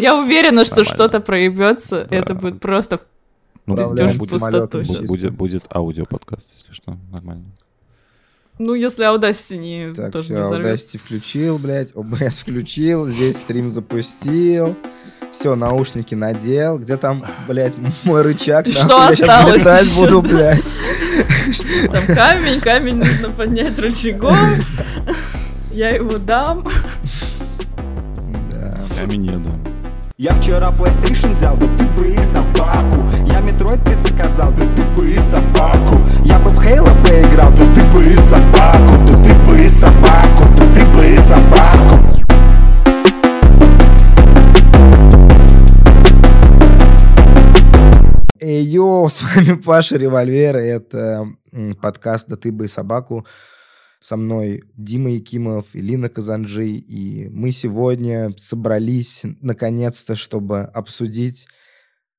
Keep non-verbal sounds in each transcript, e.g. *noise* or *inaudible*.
Я уверена, что Нормально. что-то проебется. Да. Это будет просто Ну, будет, в пустоту бу- сейчас. будет, будет аудиоподкаст, если что, нормально. Ну, если Audacity не, Так, тоже все, не взорвётся. Audacity включил, блядь, OBS включил, здесь стрим запустил. Все, наушники надел. Где там, блядь, мой рычаг? Ты нахуй, что я осталось летать ещё? буду, блядь. Там камень, камень нужно поднять рычагом. Я его дам. Да. Камень не дам. Я вчера PlayStation взял, да ты бы их собаку. Я Metroid предзаказал, да ты бы и собаку. Я бы в Halo поиграл, да ты бы и собаку. Да ты бы и собаку, да ты бы и собаку. Эй, йоу, *laughs* с вами Паша Револьвер, это подкаст «Да ты бы и собаку». Со мной Дима Якимов и Лина Казанджи, и мы сегодня собрались наконец-то, чтобы обсудить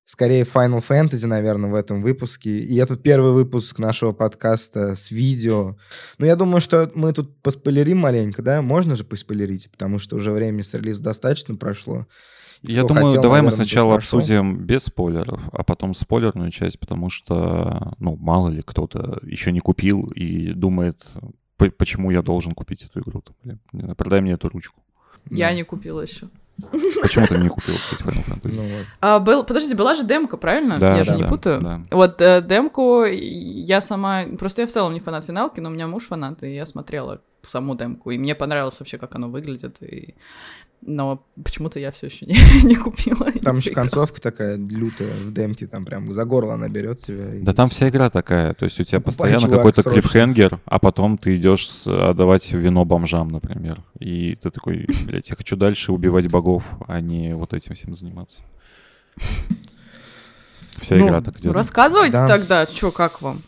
скорее Final Fantasy, наверное, в этом выпуске. И этот первый выпуск нашего подкаста с видео. Ну, я думаю, что мы тут поспойлерим маленько, да? Можно же поспойлерить, потому что уже времени с релиза достаточно прошло. И Я думаю, хотел, давай мы наверное, сначала прошел. обсудим без спойлеров, а потом спойлерную часть, потому что, ну, мало ли кто-то еще не купил и думает, почему я должен купить эту игру. Там, не знаю, продай мне эту ручку. Я Да. не купила еще. *laughs* Почему ты не купил, кстати, Final Fantasy? Ну вот. А, был, подожди, была же демка, правильно? Да, я же да, не да, путаю. да. Вот э, демку я сама... Просто я в целом не фанат финалки, но у меня муж фанат, и я смотрела саму демку, и мне понравилось вообще, как оно выглядит, и... но почему-то я все еще *laughs* не, не купила. и Там еще поиграла. концовка такая лютая в демке, там прям за горло она берет тебя. и- Да там вся игра такая, то есть у тебя Покупай, постоянно какой-то срочно. клиффхенгер, а потом ты идешь с- отдавать вино бомжам, например. И ты такой, *laughs* блядь, я хочу дальше убивать богов, а не вот этим всем заниматься. Вся Ну, игра так Ну, идет. рассказывайте Да. тогда, что, как вам?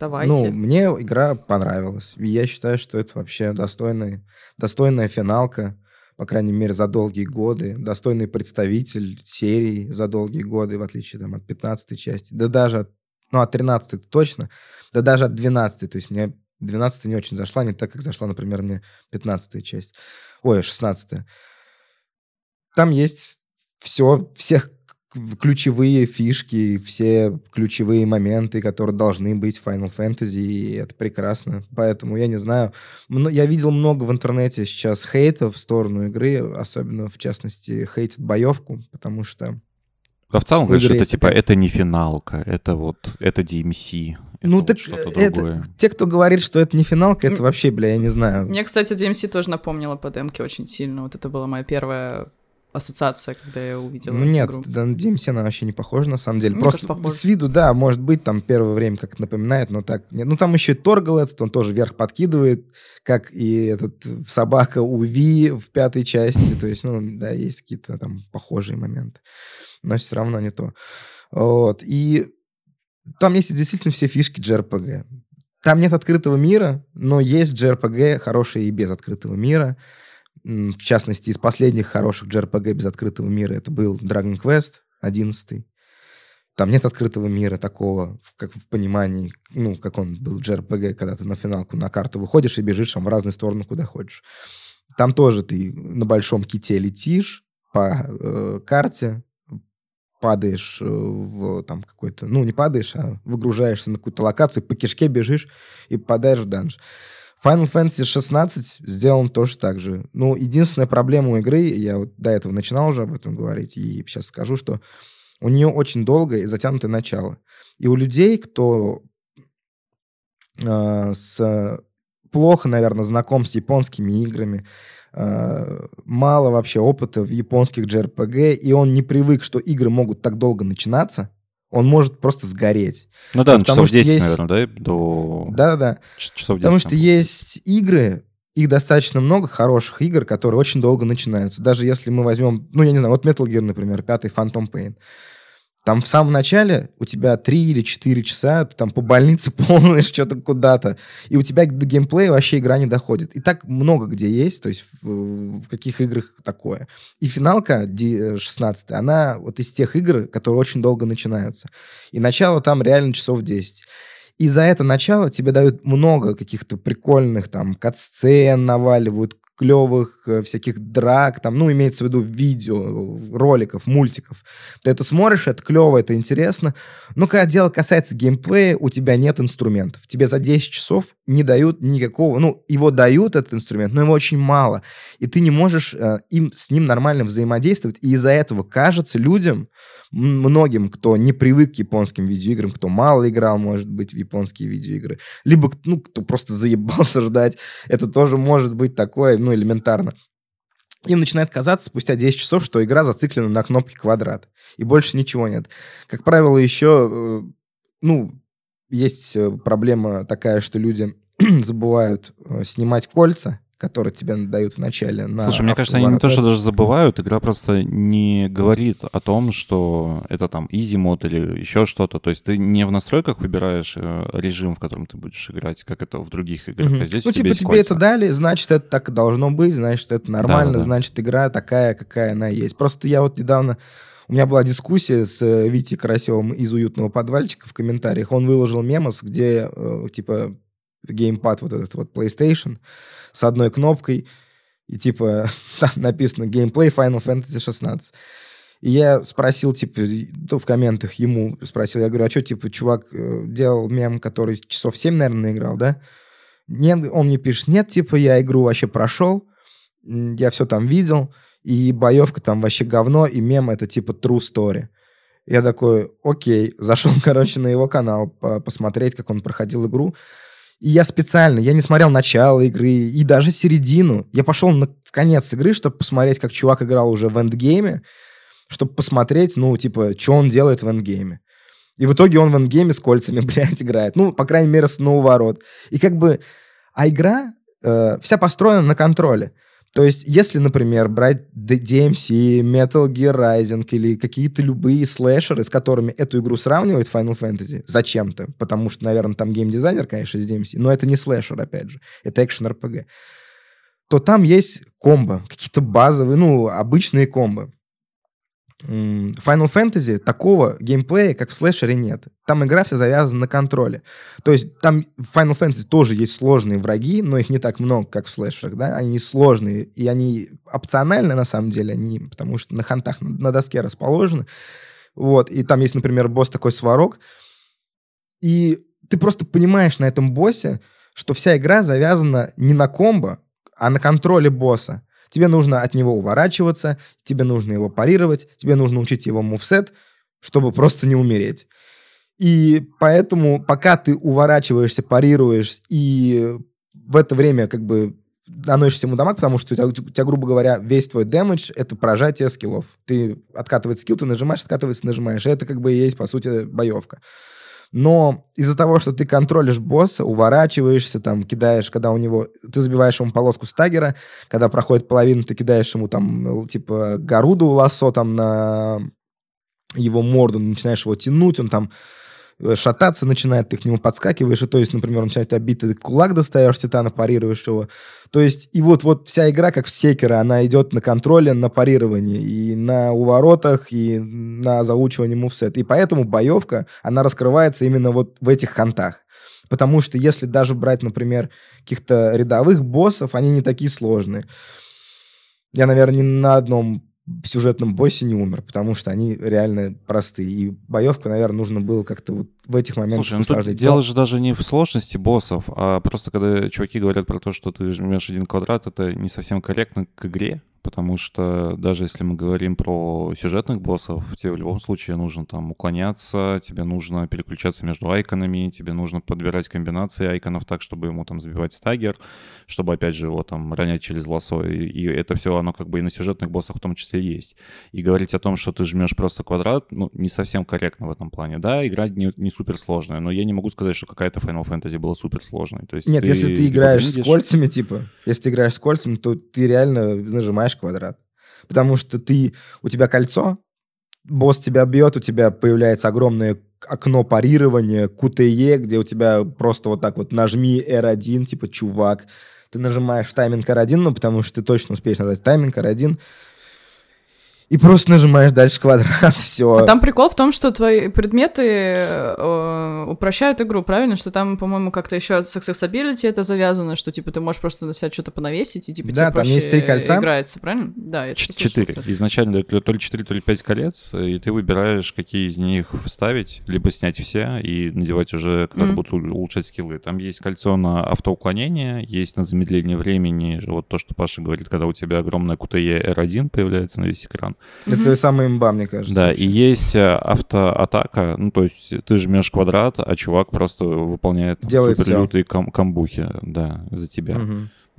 Давайте. Ну, мне игра понравилась. И я считаю, что это вообще достойный, достойная финалка, по крайней мере, за долгие годы. Достойный представитель серии за долгие годы, в отличие там, от 15 части. Да даже от, ну, от 13 точно. Да даже от 12 То есть мне 12 не очень зашла, не так, как зашла, например, мне 15 часть. Ой, 16 Там есть все, всех ключевые фишки, все ключевые моменты, которые должны быть в Final Fantasy, и это прекрасно. Поэтому, я не знаю, мно- я видел много в интернете сейчас хейта в сторону игры, особенно, в частности, хейтят боевку, потому что А в целом, игре это типа, это не финалка, это вот, это DMC. это ну, вот так что-то это, другое. те, кто говорит, что это не финалка, это вообще, бля, я не знаю. Мне, кстати, DMC тоже напомнила по демке очень сильно. Вот это была моя первая ассоциация, когда я увидела Ну нет, игру. DMC она вообще не похожа, на самом деле. Мне Просто кажется, с виду, да, может быть, там первое время как напоминает, но так нет. Ну там еще и Торгал этот, он тоже вверх подкидывает, как и этот собака у Ви в пятой части. То есть, ну, да, есть какие-то там похожие моменты. Но все равно не то. Вот. И там есть действительно все фишки JRPG. Там нет открытого мира, но есть JRPG хорошие и без открытого мира. В частности, из последних хороших JRPG без открытого мира это был Dragon Quest 11. Там нет открытого мира такого, как в понимании, ну, как он был JRPG, когда ты на финалку на карту выходишь и бежишь там в разные стороны, куда хочешь. Там тоже ты на большом ките летишь по э, карте, падаешь э, в там какой-то, ну, не падаешь, а выгружаешься на какую-то локацию, по кишке бежишь и попадаешь в данж. Final Fantasy 16 сделан тоже так же. Ну, единственная проблема у игры, я вот до этого начинал уже об этом говорить, и сейчас скажу, что у нее очень долгое и затянутое начало. И у людей, кто э, с плохо, наверное, знаком с японскими играми, э, мало вообще опыта в японских JRPG, и он не привык, что игры могут так долго начинаться, он может просто сгореть. Ну да, ну, потому часов что 10, есть- наверное, да? До... Да-да-да. Часов 10. Потому что есть игры, их достаточно много хороших игр, которые очень долго начинаются. Даже если мы возьмем, ну, я не знаю, вот Metal Gear, например, пятый Phantom Pain. Там в самом начале у тебя 3 или 4 часа, ты там по больнице *laughs* ползаешь что-то куда-то, и у тебя до геймплея вообще игра не доходит. И так много где есть, то есть в, в каких играх такое. И финалка Ди- 16, она вот из тех игр, которые очень долго начинаются. И начало там реально часов 10. И за это начало тебе дают много каких-то прикольных там кат-сцен наваливают, клевых э, всяких драк, там, ну, имеется в виду видео, роликов, мультиков. Ты это смотришь, это клево, это интересно. Но когда дело касается геймплея, у тебя нет инструментов. Тебе за 10 часов не дают никакого, ну, его дают, этот инструмент, но его очень мало. И ты не можешь э, им, с ним нормально взаимодействовать. И из-за этого кажется людям, многим, кто не привык к японским видеоиграм, кто мало играл, может быть, в японские видеоигры, либо, ну, кто просто заебался *laughs* ждать, это тоже может быть такое, ну, элементарно. Им начинает казаться спустя 10 часов, что игра зациклена на кнопке квадрат, и больше ничего нет. Как правило, еще, э, ну, есть э, проблема такая, что люди *clears throat* забывают э, снимать кольца, которые тебе дают в начале. На Слушай, мне кажется, они не то, что даже забывают, игра просто не говорит о том, что это там easy мод или еще что-то. То есть ты не в настройках выбираешь э, режим, в котором ты будешь играть, как это в других играх. Mm-hmm. А здесь ну, типа, тебе кольца. это дали, значит, это так и должно быть, значит, это нормально, да, да, да. значит, игра такая, какая она есть. Просто я вот недавно... У меня была дискуссия с э, Витей Карасевым из «Уютного подвальчика» в комментариях. Он выложил мемос, где, э, типа, геймпад вот этот вот PlayStation с одной кнопкой, и типа *laughs* там написано геймплей Final Fantasy 16. И я спросил, типа, ну, в комментах ему спросил, я говорю, а что, типа, чувак э, делал мем, который часов 7, наверное, играл, да? Нет, он мне пишет, нет, типа, я игру вообще прошел, я все там видел, и боевка там вообще говно, и мем это типа true story. Я такой, окей, зашел, *laughs* короче, на его канал посмотреть, как он проходил игру. И я специально, я не смотрел начало игры и даже середину. Я пошел на, в конец игры, чтобы посмотреть, как чувак играл уже в эндгейме, чтобы посмотреть, ну, типа, что он делает в эндгейме. И в итоге он в эндгейме с кольцами, *laughs* блядь, играет. Ну, по крайней мере, с ворот. И как бы... А игра э, вся построена на контроле. То есть, если, например, брать DMC, Metal Gear Rising или какие-то любые слэшеры, с которыми эту игру сравнивают Final Fantasy, зачем-то, потому что, наверное, там геймдизайнер, конечно, из DMC, но это не слэшер, опять же, это экшен RPG, то там есть комбо, какие-то базовые, ну, обычные комбо. Final Fantasy такого геймплея, как в слэшере, нет. Там игра вся завязана на контроле. То есть там в Final Fantasy тоже есть сложные враги, но их не так много, как в слэшерах, да? Они сложные, и они опциональны, на самом деле, они, потому что на хантах на, доске расположены. Вот, и там есть, например, босс такой сварок, и ты просто понимаешь на этом боссе, что вся игра завязана не на комбо, а на контроле босса. Тебе нужно от него уворачиваться, тебе нужно его парировать, тебе нужно учить его мувсет, чтобы просто не умереть. И поэтому, пока ты уворачиваешься, парируешь, и в это время как бы наносишь ему дамаг, потому что у тебя, у тебя, грубо говоря, весь твой дэмэдж — это прожатие скиллов. Ты откатывает скилл, ты нажимаешь, откатывается, нажимаешь. И это как бы и есть, по сути, боевка. Но из-за того, что ты контролишь босса, уворачиваешься, там, кидаешь, когда у него... Ты забиваешь ему полоску стагера, когда проходит половина, ты кидаешь ему там, типа, горуду лассо там на его морду, начинаешь его тянуть, он там шататься начинает, ты к нему подскакиваешь, и то есть, например, он начинает обид, ты кулак достаешь титана, парируешь его. То есть, и вот, вот вся игра, как в секера, она идет на контроле, на парировании, и на уворотах, и на заучивании мувсет. И поэтому боевка, она раскрывается именно вот в этих хантах. Потому что если даже брать, например, каких-то рядовых боссов, они не такие сложные. Я, наверное, ни на одном в сюжетном боссе не умер, потому что они реально простые. И боевку, наверное, нужно было как-то вот в этих моментах Слушай, ну тут дело же даже не в сложности боссов, а просто когда чуваки говорят про то, что ты жмешь один квадрат, это не совсем корректно к игре, потому что даже если мы говорим про сюжетных боссов, тебе в любом случае нужно там уклоняться, тебе нужно переключаться между айконами, тебе нужно подбирать комбинации айконов так, чтобы ему там забивать стагер, чтобы опять же его там ронять через лосо, и, и это все, оно как бы и на сюжетных боссах в том числе есть. И говорить о том, что ты жмешь просто квадрат, ну, не совсем корректно в этом плане. Да, игра не, не супер сложная, но я не могу сказать, что какая-то Final Fantasy была супер сложной. То есть Нет, ты если ты играешь с кольцами, типа, если ты играешь с кольцами, то ты реально нажимаешь квадрат. Потому что ты, у тебя кольцо, босс тебя бьет, у тебя появляется огромное окно парирования, QTE, где у тебя просто вот так вот нажми R1, типа чувак. Ты нажимаешь тайминг R1, ну, потому что ты точно успеешь нажать тайминг R1. И просто нажимаешь дальше квадрат, *laughs* все. А там прикол в том, что твои предметы э, упрощают игру, правильно? Что там, по-моему, как-то еще с accessibility это завязано, что типа ты можешь просто на себя что-то понавесить, и типа Да, тебе там есть три кольца. играется, правильно? Да, я Четыре. Изначально то ли четыре, то ли пять колец, и ты выбираешь, какие из них вставить, либо снять все и надевать уже, когда Мгм. будут улучшать скиллы. Там есть кольцо на автоуклонение, есть на замедление времени, вот то, что Паша говорит, когда у тебя огромная QTE R1 появляется на весь экран. Это самая имба, мне кажется. Да, и есть э, автоатака, ну, то есть ты жмешь квадрат, а чувак просто выполняет там, Делает супер лютые кам- камбухи, да, за тебя.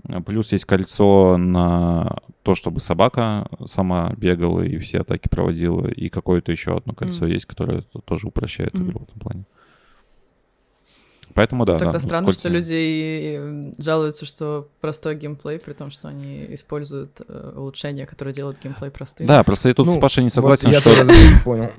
А Плюс есть кольцо на то, чтобы собака сама бегала и все атаки проводила, и какое-то еще одно кольцо Мгм. есть, которое тоже упрощает Мгм. игру в этом плане. Поэтому да. Тогда да, странно, что люди э, жалуются, что простой геймплей, при том, что они используют э, улучшения, которые делают геймплей простым. Да, просто я тут с Ну, Пашей не вот согласен, я что... тоже не *coughs* понял.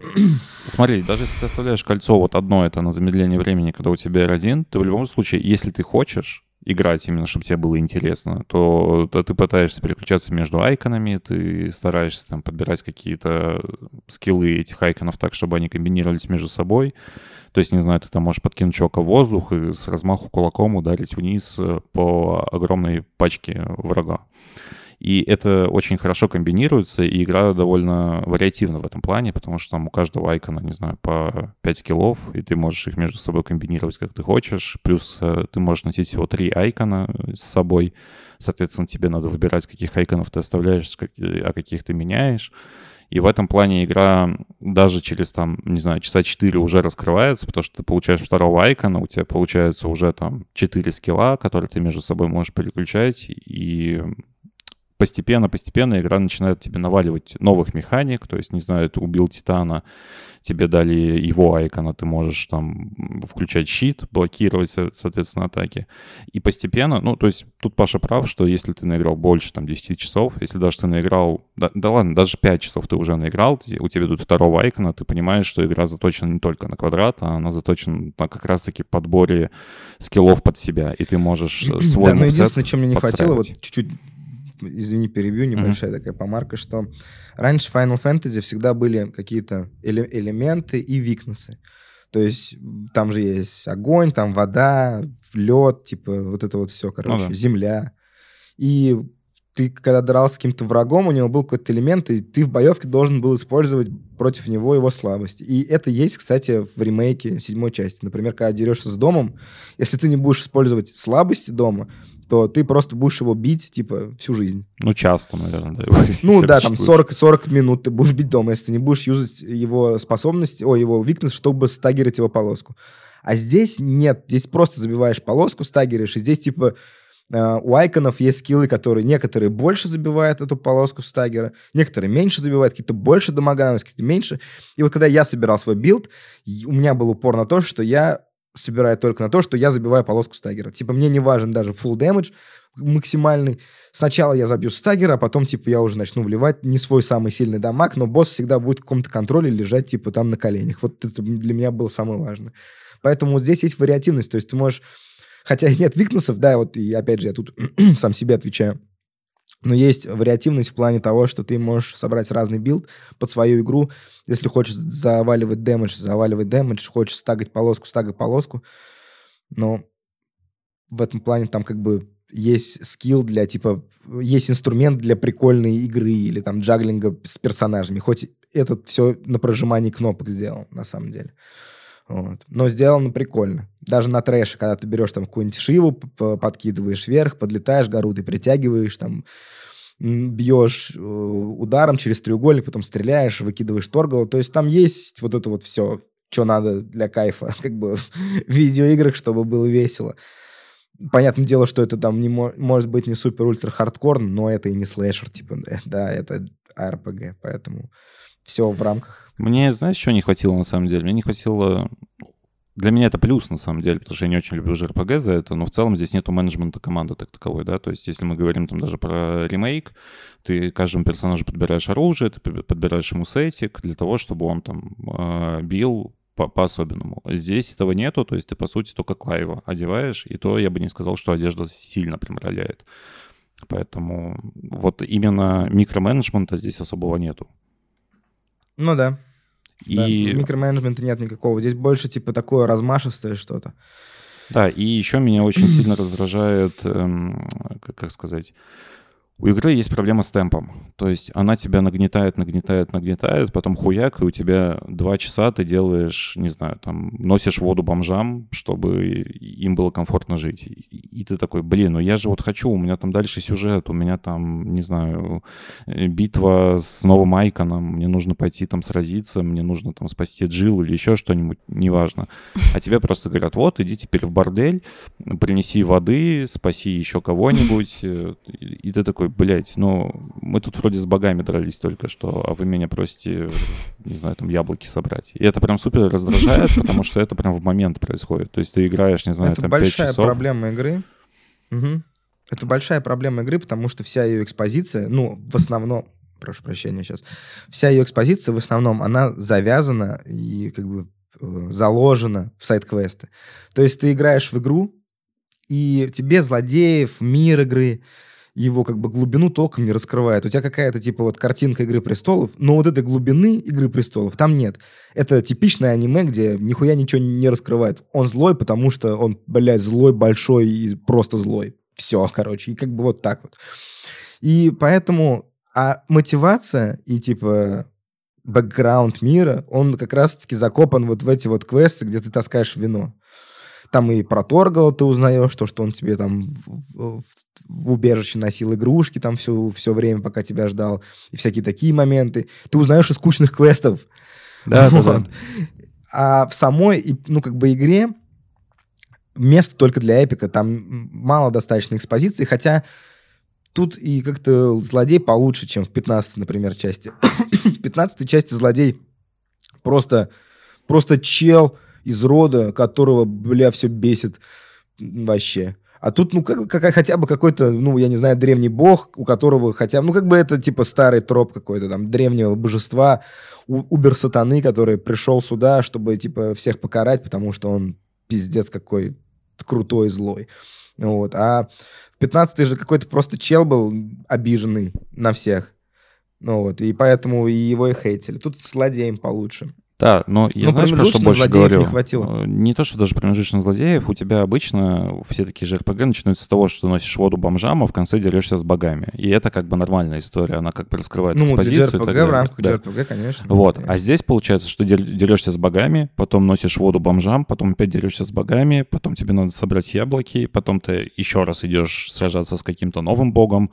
Смотри, даже если ты оставляешь кольцо, вот одно это на замедление времени, когда у тебя R1, ты в любом случае, если ты хочешь играть именно, чтобы тебе было интересно, то, то ты пытаешься переключаться между айконами, ты стараешься там подбирать какие-то скиллы этих айконов так, чтобы они комбинировались между собой. То есть, не знаю, ты там можешь подкинуть чувака в воздух и с размаху кулаком ударить вниз э, по огромной пачке врага. И это очень хорошо комбинируется, и игра довольно вариативна в этом плане, потому что там у каждого айкона, не знаю, по 5 скиллов, и ты можешь их между собой комбинировать как ты хочешь. Плюс э, ты можешь носить всего 3 айкона с собой. Соответственно, тебе надо выбирать, каких айконов ты оставляешь, как- а каких ты меняешь. И в этом плане игра даже через, там, не знаю, часа 4 уже раскрывается, потому что ты получаешь второго айкона, у тебя получается уже там 4 скилла, которые ты между собой можешь переключать, и постепенно-постепенно игра начинает тебе наваливать новых механик, то есть, не знаю, ты убил Титана, тебе дали его айкона, ты можешь там включать щит, блокировать, со- соответственно, атаки. И постепенно, ну, то есть тут Паша прав, что если ты наиграл больше, там, 10 часов, если даже ты наиграл, да, да ладно, даже 5 часов ты уже наиграл, у тебя тут второго айкона, ты понимаешь, что игра заточена не только на квадрат, а она заточена на как раз-таки подборе скиллов под себя, и ты можешь э, *clears throat* свой Да, но единственное, чем мне не хватило, вот подстраивать. чуть-чуть, извини, перебью, небольшая такая помарка, что раньше в Final Fantasy всегда были какие-то эле- элементы и викнесы. То есть там же есть огонь, там вода, лед, типа вот это вот все, короче, да. земля. И ты, когда дрался с каким-то врагом, у него был какой-то элемент, и ты в боевке должен был использовать против него его слабости. И это есть, кстати, в ремейке седьмой части. Например, когда дерешься с домом, если ты не будешь использовать слабости дома, то ты просто будешь его бить, типа, всю жизнь. Ну, часто, наверное, да. Ну *laughs* да, там существует. 40, 40 минут ты будешь бить дома, если ты не будешь юзать его способность, о, его викнес, чтобы стагерить его полоску. А здесь нет, здесь просто забиваешь полоску, стагеришь, и здесь типа у айконов есть скиллы, которые некоторые больше забивают эту полоску стагера, некоторые меньше забивают, какие-то больше наносят, какие-то меньше. И вот когда я собирал свой билд, у меня был упор на то, что я собираю только на то, что я забиваю полоску стагера. Типа мне не важен даже full damage максимальный. Сначала я забью стагера, а потом, типа, я уже начну вливать не свой самый сильный дамаг, но босс всегда будет в каком-то контроле лежать, типа, там на коленях. Вот это для меня было самое важное. Поэтому вот здесь есть вариативность. То есть ты можешь... Хотя нет weakness ов, да, вот и опять же я тут *clears throat* сам себе отвечаю. Но есть вариативность в плане того, что ты можешь собрать разный билд под свою игру. Если хочешь заваливать damage, заваливать damage, хочешь стагать полоску, стагать полоску. Но в этом плане там как бы есть скилл для, типа, есть инструмент для прикольной игры или там джаглинга с персонажами. Хоть это все на прожимании кнопок сделано, на самом деле. Вот. Но сделано прикольно. Даже на трэше, когда ты берешь там какую-нибудь шиву, подкидываешь вверх, подлетаешь, Гарудой притягиваешь, там бьешь э, ударом через треугольник, потом стреляешь, выкидываешь Торгала. То есть там есть вот это вот все, что надо для кайфа, *laughs* как бы в видеоиграх, чтобы было весело. Понятное дело, что это там не мо- может быть не супер-ультра хардкор, но это и не слэшер, типа, да, да, это RPG, поэтому все в рамках. Мне, знаешь, чего не хватило на самом деле? Мне не хватило... Для меня это плюс, на самом деле, потому что я не очень люблю JRPG за это, но в целом здесь нету менеджмента команды так таковой, да, то есть если мы говорим там даже про ремейк, ты каждому персонажу подбираешь оружие, ты под- подбираешь ему сетик для того, чтобы он там э, бил по- по-особенному. Здесь этого нету, то есть ты, по сути, только Клайва одеваешь, и то я бы не сказал, что одежда сильно прям роляет. Поэтому вот именно микроменеджмента здесь особого нету. Ну да. Да, И Микроменеджмента нет никакого. Здесь больше типа такое размашистое что-то. Да, и еще меня очень сильно раздражает, эм, как сказать, у игры есть проблема с темпом. То есть она тебя нагнетает, нагнетает, нагнетает, потом хуяк, и у тебя два часа ты делаешь, не знаю, там, носишь воду бомжам, чтобы им было комфортно жить. И, ты такой, блин, ну я же вот хочу, у меня там дальше сюжет, у меня там, не знаю, битва с новым Айконом, мне нужно пойти там сразиться, мне нужно там спасти Джилл или еще что-нибудь, неважно. А тебе просто говорят, вот, иди теперь в бордель, принеси воды, спаси еще кого-нибудь. э, и ты такой, блядь, ну, мы тут вроде с богами дрались только что, а вы меня просите, не знаю, там яблоки собрать. И это прям супер раздражает, *laughs* потому что это прям в момент происходит. То есть ты играешь, не знаю, это там 5 большая часов. проблема игры. Мгм. Это большая проблема игры, потому что вся ее экспозиция, ну, в основном, прошу прощения сейчас, вся ее экспозиция в основном, она завязана и как бы э, заложена в сайт-квесты. То есть ты играешь в игру, и тебе злодеев, мир игры, его как бы глубину толком не раскрывает. У тебя какая-то типа вот картинка Игры Престолов, но вот этой глубины Игры Престолов там нет. Это типичное аниме, где нихуя ничего не раскрывает. Он злой, потому что он, блядь, злой, большой и просто злой. Все, короче. И как бы вот так вот. И поэтому... А мотивация и типа бэкграунд мира, он как раз-таки закопан вот в эти вот квесты, где ты таскаешь вино. Там и про Торгала ты узнаешь, то, что он тебе там в, в- в убежище носил игрушки там все, все время, пока тебя ждал, и всякие такие моменты. Ты узнаешь из скучных квестов. Да, Вот. да. А в самой, ну, как бы игре место только для эпика. Там мало достаточно экспозиции, хотя тут и как-то злодей получше, чем в 15 например, части. *coughs* В 15 части злодей просто, просто чел из рода, которого, бля, все бесит вообще. А тут, ну, как, как- хотя бы какой-то, ну, я не знаю, древний бог, у которого хотя бы, ну, как бы это, типа, старый троп какой-то, там, древнего божества, у- убер-сатаны, который пришел сюда, чтобы, типа, всех покарать, потому что он пиздец какой крутой злой. Вот. А в 15 же какой-то просто чел был обиженный на всех. Ну вот, и поэтому его и хейтили. Тут с злодеем получше. Да, но я Ну, знаешь, про что больше говорю? не хватило. Э, Не то, что даже промежуточных злодеев, у тебя обычно все такие же РПГ начинаются с того, что ты носишь воду бомжам, а в конце дерешься с богами. И это как бы нормальная история, она как бы раскрывает Ну, экспозицию. JRPG в рамках Да. JRPG, конечно. Вот. Да. А здесь получается, что дерешься с богами, потом носишь воду бомжам, потом опять дерешься с богами, потом тебе надо собрать яблоки, потом ты еще раз идешь сражаться с каким-то новым богом.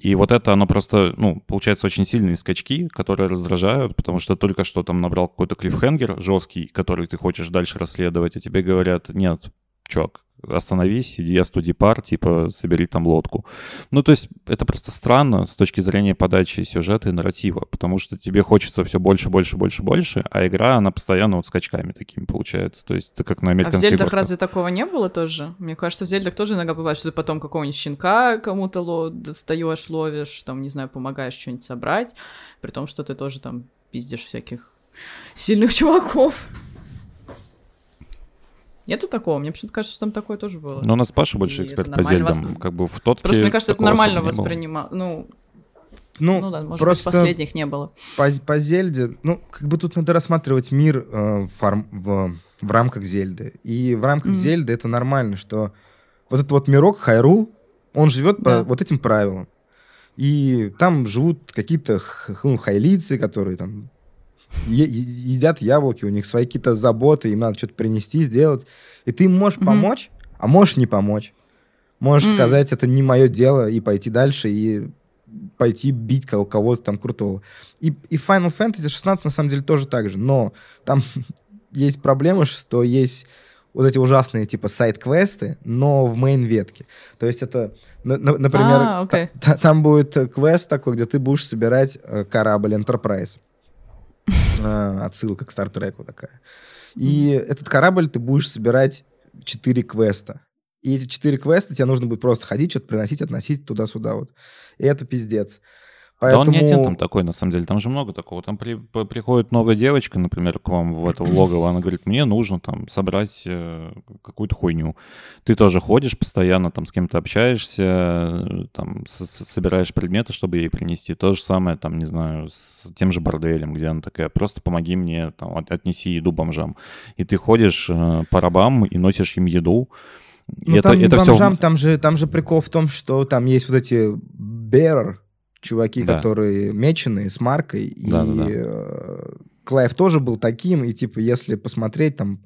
И вот это, оно просто, ну, получается очень сильные скачки, которые раздражают, потому что только что там набрал какой-то клиффхенгер жесткий, который ты хочешь дальше расследовать, а тебе говорят, нет, чувак, остановись, иди я студипар, типа, собери там лодку. Ну, то есть это просто странно с точки зрения подачи сюжета и нарратива, потому что тебе хочется все больше, больше, больше, больше, а игра, она постоянно вот скачками такими получается. То есть это как на А в американских Зельдах горках. разве такого не было тоже? Мне кажется, в Зельдах тоже иногда бывает, что ты потом какого-нибудь щенка кому-то ло- достаешь, ловишь, там, не знаю, помогаешь что-нибудь собрать, при том, что ты тоже там пиздишь всяких сильных чуваков. Нету такого? Мне почему-то кажется, что там такое тоже было. Но у нас Паша больше И эксперт по Зельдам. воспри- Как бы в тот Просто мне кажется, это нормально воспринимал. Ну, Ну, ну да, может просто быть, последних не было. по, по Зельде, ну, как бы тут надо рассматривать мир э, форм- в, в рамках Зельды. И в рамках Мгм. Зельды это нормально, что вот этот вот мирок Хайрул, он живет по Да. вот этим правилам. И там живут какие-то х- ну, хайлицы, которые там е- едят яблоки, у них свои какие-то заботы, им надо что-то принести, сделать. И ты можешь Мгм. помочь, а можешь не помочь. Можешь М. сказать, это не мое дело, и пойти дальше, и пойти бить кого- кого-то там крутого. И, и Final Fantasy 16 на самом деле тоже так же, но там *laughs* есть проблема, что есть вот эти ужасные типа сайт-квесты, но в мейн-ветке. То есть это, на- на- например, А, окей. та- там будет квест такой, где ты будешь собирать э, корабль Enterprise. Э, *laughs* Отсылка к Стартреку такая. И этот корабль ты будешь собирать 4 квеста. И эти 4 квеста тебе нужно будет просто ходить, что-то приносить, относить туда-сюда вот. И это пиздец. Поэтому... Да он не один там такой, на самом деле, там же много такого. Там при, по- приходит новая девочка, например, к вам в это в *clears throat* логово, она говорит, мне нужно там собрать э, какую-то хуйню. Ты тоже ходишь постоянно, там с кем-то общаешься, там с- с- собираешь предметы, чтобы ей принести. То же самое, там, не знаю, с тем же борделем, где она такая, просто помоги мне, там, от- отнеси еду бомжам. И ты ходишь э, по рабам и носишь им еду. Ну, это, там это бомжам, все... там же, там же прикол в том, что там есть вот эти bearer, чуваки, Да. которые меченые с маркой, и Да-да-да. э, Клайв тоже был таким, и типа если посмотреть там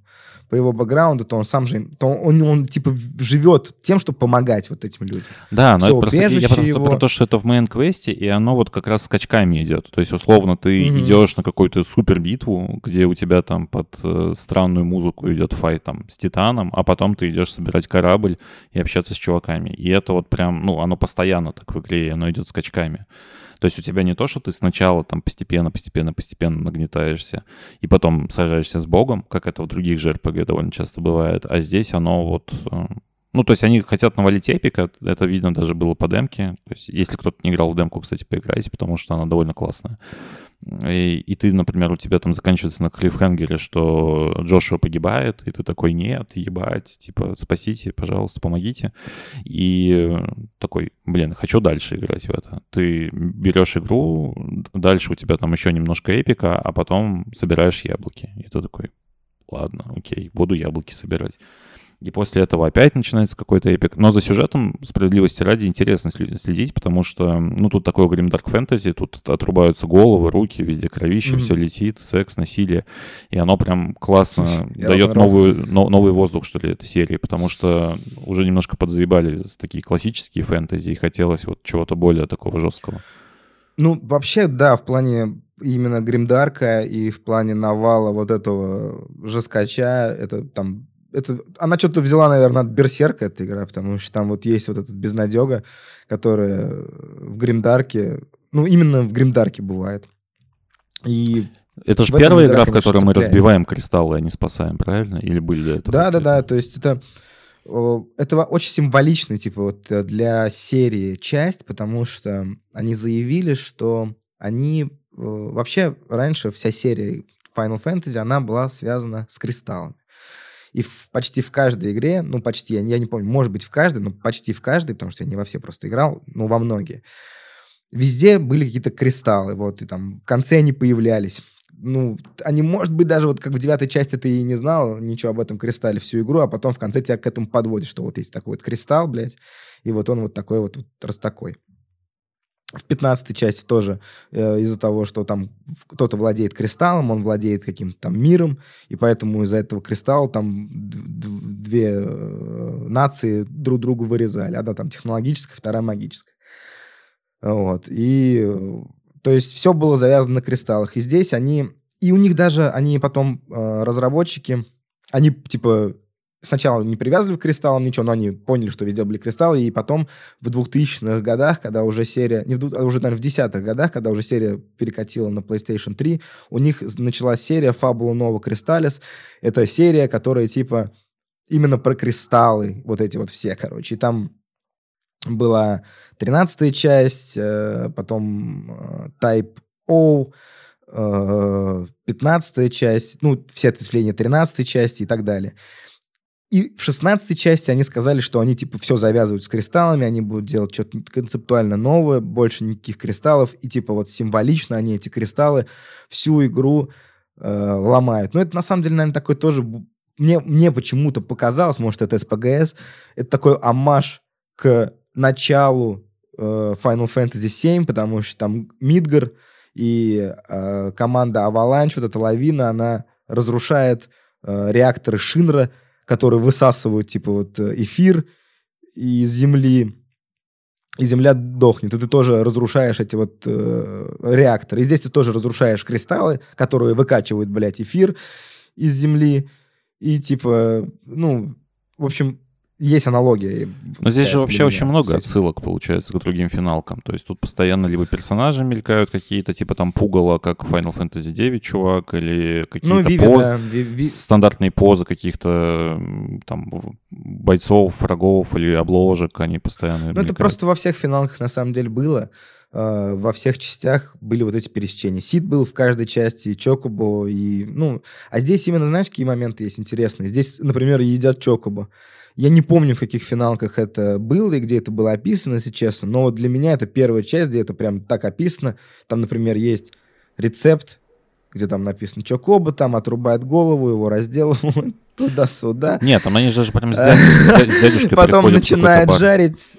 по его бэкграунду, то он сам же, то он, он типа живет тем, чтобы помогать вот этим людям. Да, но это просто, я про, его. про то, что это в мейн-квесте, и оно вот как раз скачками идет. То есть, условно, ты Мгм. идешь на какую-то супер битву, где у тебя там под э, странную музыку идет файт там с Титаном, а потом ты идешь собирать корабль и общаться с чуваками. И это вот прям, ну, оно постоянно так в игре, и оно идет скачками. То есть у тебя не то, что ты сначала там постепенно, постепенно, постепенно нагнетаешься, и потом сражаешься с богом, как это в других же RPG довольно часто бывает, а здесь оно вот... э, Ну, то есть они хотят навалить эпика, это видно даже было по демке. То есть если кто-то не играл в демку, кстати, поиграйте, потому что она довольно классная. И, и ты, например, у тебя там заканчивается на клиффхенгере, что Джошуа погибает, и ты такой, нет, ебать, типа, спасите, пожалуйста, помогите. И э, такой, блин, хочу дальше играть в это. Ты берешь игру, дальше у тебя там еще немножко эпика, а потом собираешь яблоки. И ты такой, ладно, окей, буду яблоки собирать. И после этого опять начинается какой-то эпик. Но за сюжетом, справедливости ради, интересно следить, потому что, ну, тут такой грим дарк фэнтези, тут отрубаются головы, руки, везде кровище, Мгм. все летит, секс, насилие. И оно прям классно И *laughs* дает новую, но- новый воздух, что ли, этой серии, потому что уже немножко подзаебали такие классические фэнтези, и хотелось вот чего-то более такого жесткого. Ну, вообще, да, в плане именно Гримдарка и в плане навала вот этого жескача, это там... Это, она что-то взяла, наверное, от Берсерка, эта игра, потому что там вот есть вот этот безнадега, которая в Гримдарке, ну, именно в Гримдарке бывает. И Это же первая игра, игра, в которой мы разбиваем кристаллы, а не спасаем, правильно? Или были до этого? Да, да, да. То есть это это очень символично, типа вот э, для серии часть, потому что они заявили, что они э, вообще раньше вся серия Final Fantasy она была связана с кристаллами. И в- почти в каждой игре, ну почти, я, я не помню, может быть в каждой, но почти в каждой, потому что я не во все просто играл, но во многие. Везде были какие-то кристаллы, вот, и там в конце они появлялись ну, они, может быть, даже вот как в девятой части ты и не знал ничего об этом кристалле всю игру, а потом в конце тебя к этому подводит, что вот есть такой вот кристалл, блядь, и вот он вот такой вот, вот раз такой. В пятнадцатой части тоже э, из-за того, что там кто-то владеет кристаллом, он владеет каким-то там миром, и поэтому из-за этого кристалла там две э, нации друг другу вырезали. Одна там технологическая, вторая магическая. Вот. И э, то есть все было завязано на кристаллах. И здесь они... И у них даже, они потом, э, разработчики, они типа сначала не привязывали к кристаллам ничего, но они поняли, что везде были кристаллы, и потом в 2000-х годах, когда уже серия, не в, а уже, наверное, в десятых годах, когда уже серия перекатила на PlayStation 3, у них началась серия Fabula Nova Crystallis. Это серия, которая типа именно про кристаллы, вот эти вот все, короче. И там была 13 часть, э, потом э, Type O, э, 15 часть, ну, все ответвления 13 части и так далее. И в 16 части они сказали, что они, типа, все завязывают с кристаллами, они будут делать что-то концептуально новое, больше никаких кристаллов, и, типа, вот символично они эти кристаллы всю игру э, ломают. Но это, на самом деле, наверное, такой тоже... Мне, мне почему-то показалось, может, это СПГС, это такой амаш к началу э, Final Fantasy VII, потому что там Мидгар и э, команда Avalanche, вот эта лавина, она разрушает э, реакторы Шинра, которые высасывают, типа, вот э, эфир из земли, и земля дохнет. И ты тоже разрушаешь эти вот э, реакторы. И здесь ты тоже разрушаешь кристаллы, которые выкачивают, блядь, эфир из земли. И типа, ну, в общем, есть аналогия. Но здесь же вообще очень много отсылок, получается, к другим финалкам. То есть тут постоянно либо персонажи мелькают какие-то, типа там пугало, как Final Fantasy 9 чувак, или Ну, какие-то Виви, по- да, стандартные позы каких-то там бойцов, врагов или обложек, они постоянно Ну, это просто во всех финалах на самом деле было. э, во всех частях были вот эти пересечения. Сид был в каждой части, и Чокобо, и, ну... А здесь именно, знаешь, какие моменты есть интересные? Здесь, например, едят Чокобо. Я не помню, в каких финалках это было и где это было описано, если честно, но вот для меня это первая часть, где это прям так описано. Там, например, есть рецепт, где там написано Чокоба, там отрубает голову, его разделывают *laughs* туда-сюда. Нет, там они же даже прям с *laughs* дядюшкой, Потом начинает жарить.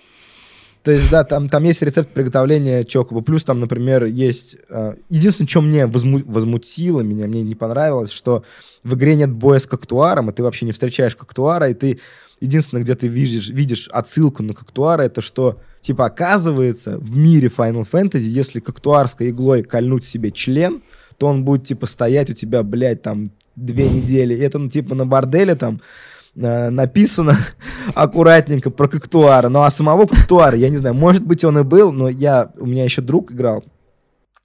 То есть, да, там, там есть рецепт приготовления чокоба. Плюс там, например, есть... э, единственное, что мне возму- возмутило меня, мне не понравилось, что в игре нет боя с коктуаром, и ты вообще не встречаешь коктуара, и ты... Единственное, где ты видишь, видишь отсылку на коктуара, это что, типа, оказывается, в мире Final Fantasy, если коктуарской иглой кольнуть себе член, то он будет, типа, стоять у тебя, блядь, там, две недели. И это, ну, типа, на борделе там э, написано *laughs* аккуратненько про Коктуара. Ну, а самого Коктуара, я не знаю, может быть, он и был, но я, у меня еще друг играл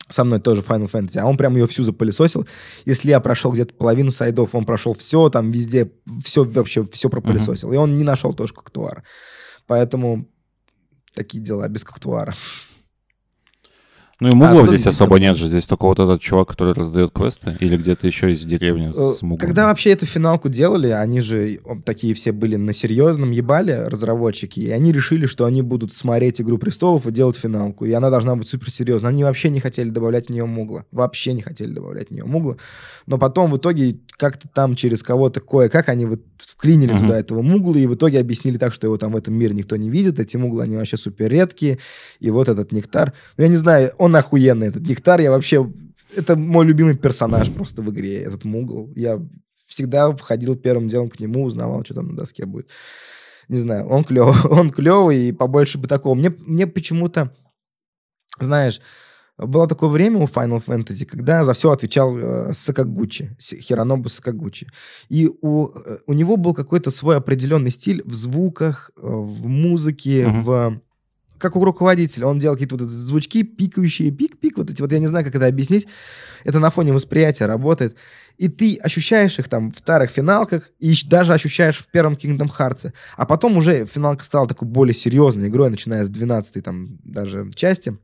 со мной тоже Final Fantasy, а он прям ее всю запылесосил. Если я прошел где-то половину сайдов, он прошел все, там везде, все вообще, все пропылесосил. И он не нашел тоже Коктуара. Поэтому такие дела без Коктуара. Ну и муглов А, здесь особо нет же. Здесь только вот этот чувак, который раздает квесты. Или где-то еще есть в деревне с Э, муглами. Когда вообще эту финалку делали, они же такие все были на серьезном ебале, разработчики, и они решили, что они будут смотреть «Игру престолов» и делать финалку, и она должна быть суперсерьезной. Они вообще не хотели добавлять в нее мугла. Вообще не хотели добавлять в нее мугла. Но потом в итоге как-то там через кого-то кое-как они вот вклинили Мгм. туда этого мугла, и в итоге объяснили так, что его там в этом мире никто не видит, эти муглы, они вообще супер редкие, и вот этот нектар. Ну, я не знаю, он охуенный, этот нектар, я вообще... Это мой любимый персонаж просто в игре, этот мугл. Я всегда входил первым делом к нему, узнавал, что там на доске будет. Не знаю, он клевый, *laughs* он клевый, и побольше бы такого. Мне, мне почему-то, знаешь, было такое время у Final Fantasy, когда за все отвечал э, Сакагучи, Хиронобу Сакагучи. И у, э, у него был какой-то свой определенный стиль в звуках, э, в музыке, Мгм. в... Как у руководителя. Он делал какие-то вот звучки, пикающие, пик-пик, вот эти вот, я не знаю, как это объяснить. Это на фоне восприятия работает. И ты ощущаешь их там в старых финалках, и даже ощущаешь в первом Kingdom Hearts. А потом уже финалка стала такой более серьезной игрой, начиная с 12 там даже части.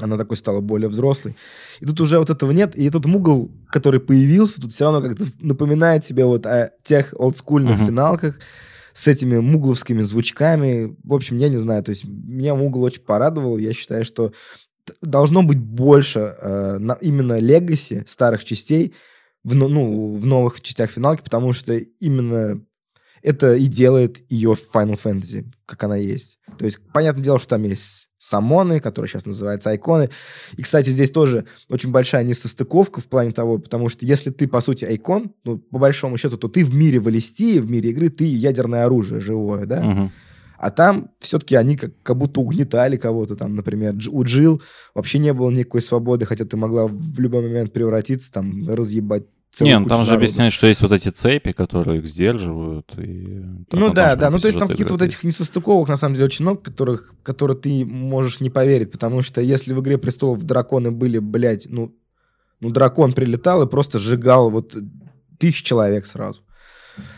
Она такой стала более взрослой. И тут уже вот этого нет. И этот мугл, который появился, тут все равно как-то напоминает тебе вот о тех олдскульных Мгм. финалках с этими мугловскими звучками. В общем, я не знаю. То есть меня мугл очень порадовал. Я считаю, что должно быть больше э, на- именно легаси старых частей в, но- ну, в новых частях финалки, потому что именно это и делает ее Final Fantasy, как она есть. То есть, понятное дело, что там есть самоны, которые сейчас называются айконы. И, кстати, здесь тоже очень большая несостыковка в плане того, потому что если ты, по сути, айкон, ну, по большому счету, то ты в мире Валестии, в мире игры, ты ядерное оружие живое, да? Мгм. А там все-таки они как, как будто угнетали кого-то. Там, например, у Джилл вообще не было никакой свободы, хотя ты могла в любой момент превратиться, там, разъебать целую Не, ну там же народу. объясняют, что есть вот эти цепи, которые их сдерживают. И Ну да, да, ну то есть там каких-то вот этих несостыковок, на самом деле, очень много, которых, которые ты можешь не поверить, потому что если в «Игре престолов» драконы были, блядь, ну, ну дракон прилетал и просто сжигал вот тысяч человек сразу.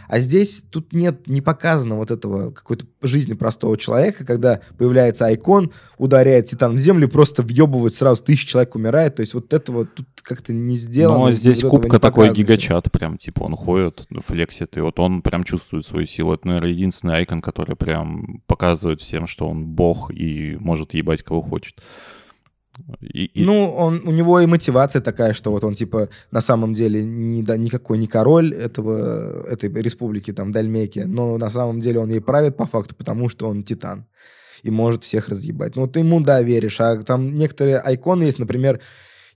А здесь тут нет, не показано вот этого какой-то жизни простого человека, когда появляется айкон, ударяет титан в землю, просто въебывает сразу тысячи человек умирает. То есть вот этого тут как-то не сделано. Но здесь вот кубка такой гигачат, прям, типа, он ходит, флексит, и вот он прям чувствует свою силу. Это, наверное, единственный айкон, который прям показывает всем, что он бог и может ебать кого хочет. И, и- Ну, он, у него и мотивация такая, что вот он, типа, на самом деле ни, да, никакой не король этого, этой республики, там, Дальмеки, но на самом деле он ей правит по факту, потому что он титан и может всех разъебать. Ну, ты ему, да, веришь, а там некоторые айконы есть, например,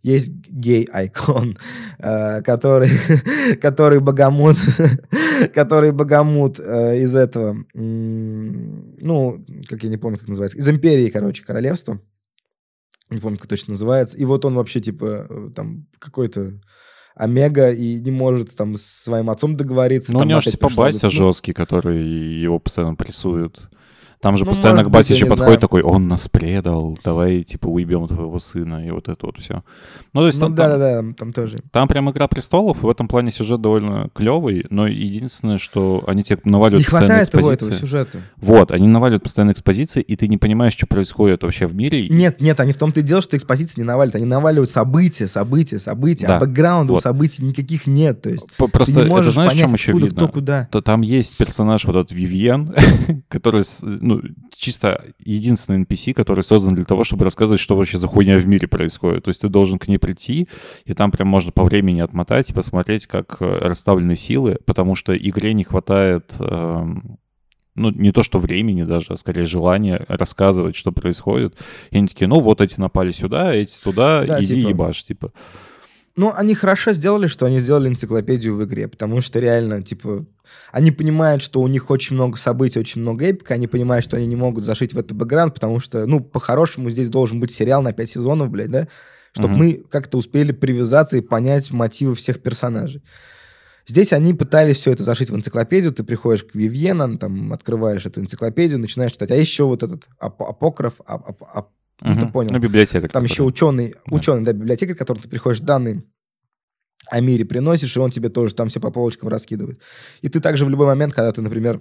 есть гей-айкон, *laughs* э, который, *laughs* который богомут, *laughs* который богомут э, из этого, ну, как я не помню, как называется, из империи, короче, королевства не помню, как точно называется. И вот он вообще, типа, э, там, какой-то омега и не может там с своим отцом договориться. ну, у него же типа батя жесткий, который его постоянно прессует. Там же Ну, постоянно к не подходит знаю. такой, он нас предал, давай, типа, уебем твоего сына, и вот это вот все. Ну, то есть Ну там, да, там- да, да, там тоже. там прям «Игра престолов», в этом плане сюжет довольно клевый, но единственное, что они тебе наваливают Не постоянно хватает его, экспозиции. этого сюжета. Вот, они наваливают постоянно экспозиции, и ты не понимаешь, что происходит вообще в мире. Нет, нет, они в том-то и дело, что экспозиции не наваливают. Они наваливают события, события, события. Да, А бэкграунда вот. событий никаких нет. То есть П- ты Просто не это можешь знаешь, в понять, чем еще откуда, видно? кто куда. То там есть персонаж, вот этот Вивьен, *laughs* который, с- ну, чисто единственный NPC, который создан для того, чтобы рассказывать, что вообще за хуйня в мире происходит. То есть ты должен к ней прийти, и там прям можно по времени отмотать и посмотреть, как э, расставлены силы, потому что игре не хватает... эм, ну, не то что времени даже, а скорее желания рассказывать, что происходит. И они такие, ну, вот эти напали сюда, эти туда, Да, иди типа. ебашь, типа. Ну, они хорошо сделали, что они сделали энциклопедию в игре, потому что реально, типа, они понимают, что у них очень много событий, очень много эпика, они понимают, что они не могут зашить в это бэкграунд, потому что, ну, по-хорошему здесь должен быть сериал на 5 сезонов, блядь, да? Чтобы Мгм. мы как-то успели привязаться и понять мотивы всех персонажей. Здесь они пытались все это зашить в энциклопедию, ты приходишь к Вивьена, там, открываешь эту энциклопедию, начинаешь читать, а еще вот этот ап- апокриф, ап- ап- ап- Ну, ты понял. Ну, библиотека. там еще которая. ученый, Да. ученый, да, библиотекарь, к которому ты приходишь данные о мире приносишь, и он тебе тоже там все по полочкам раскидывает. И ты также в любой момент, когда ты, например,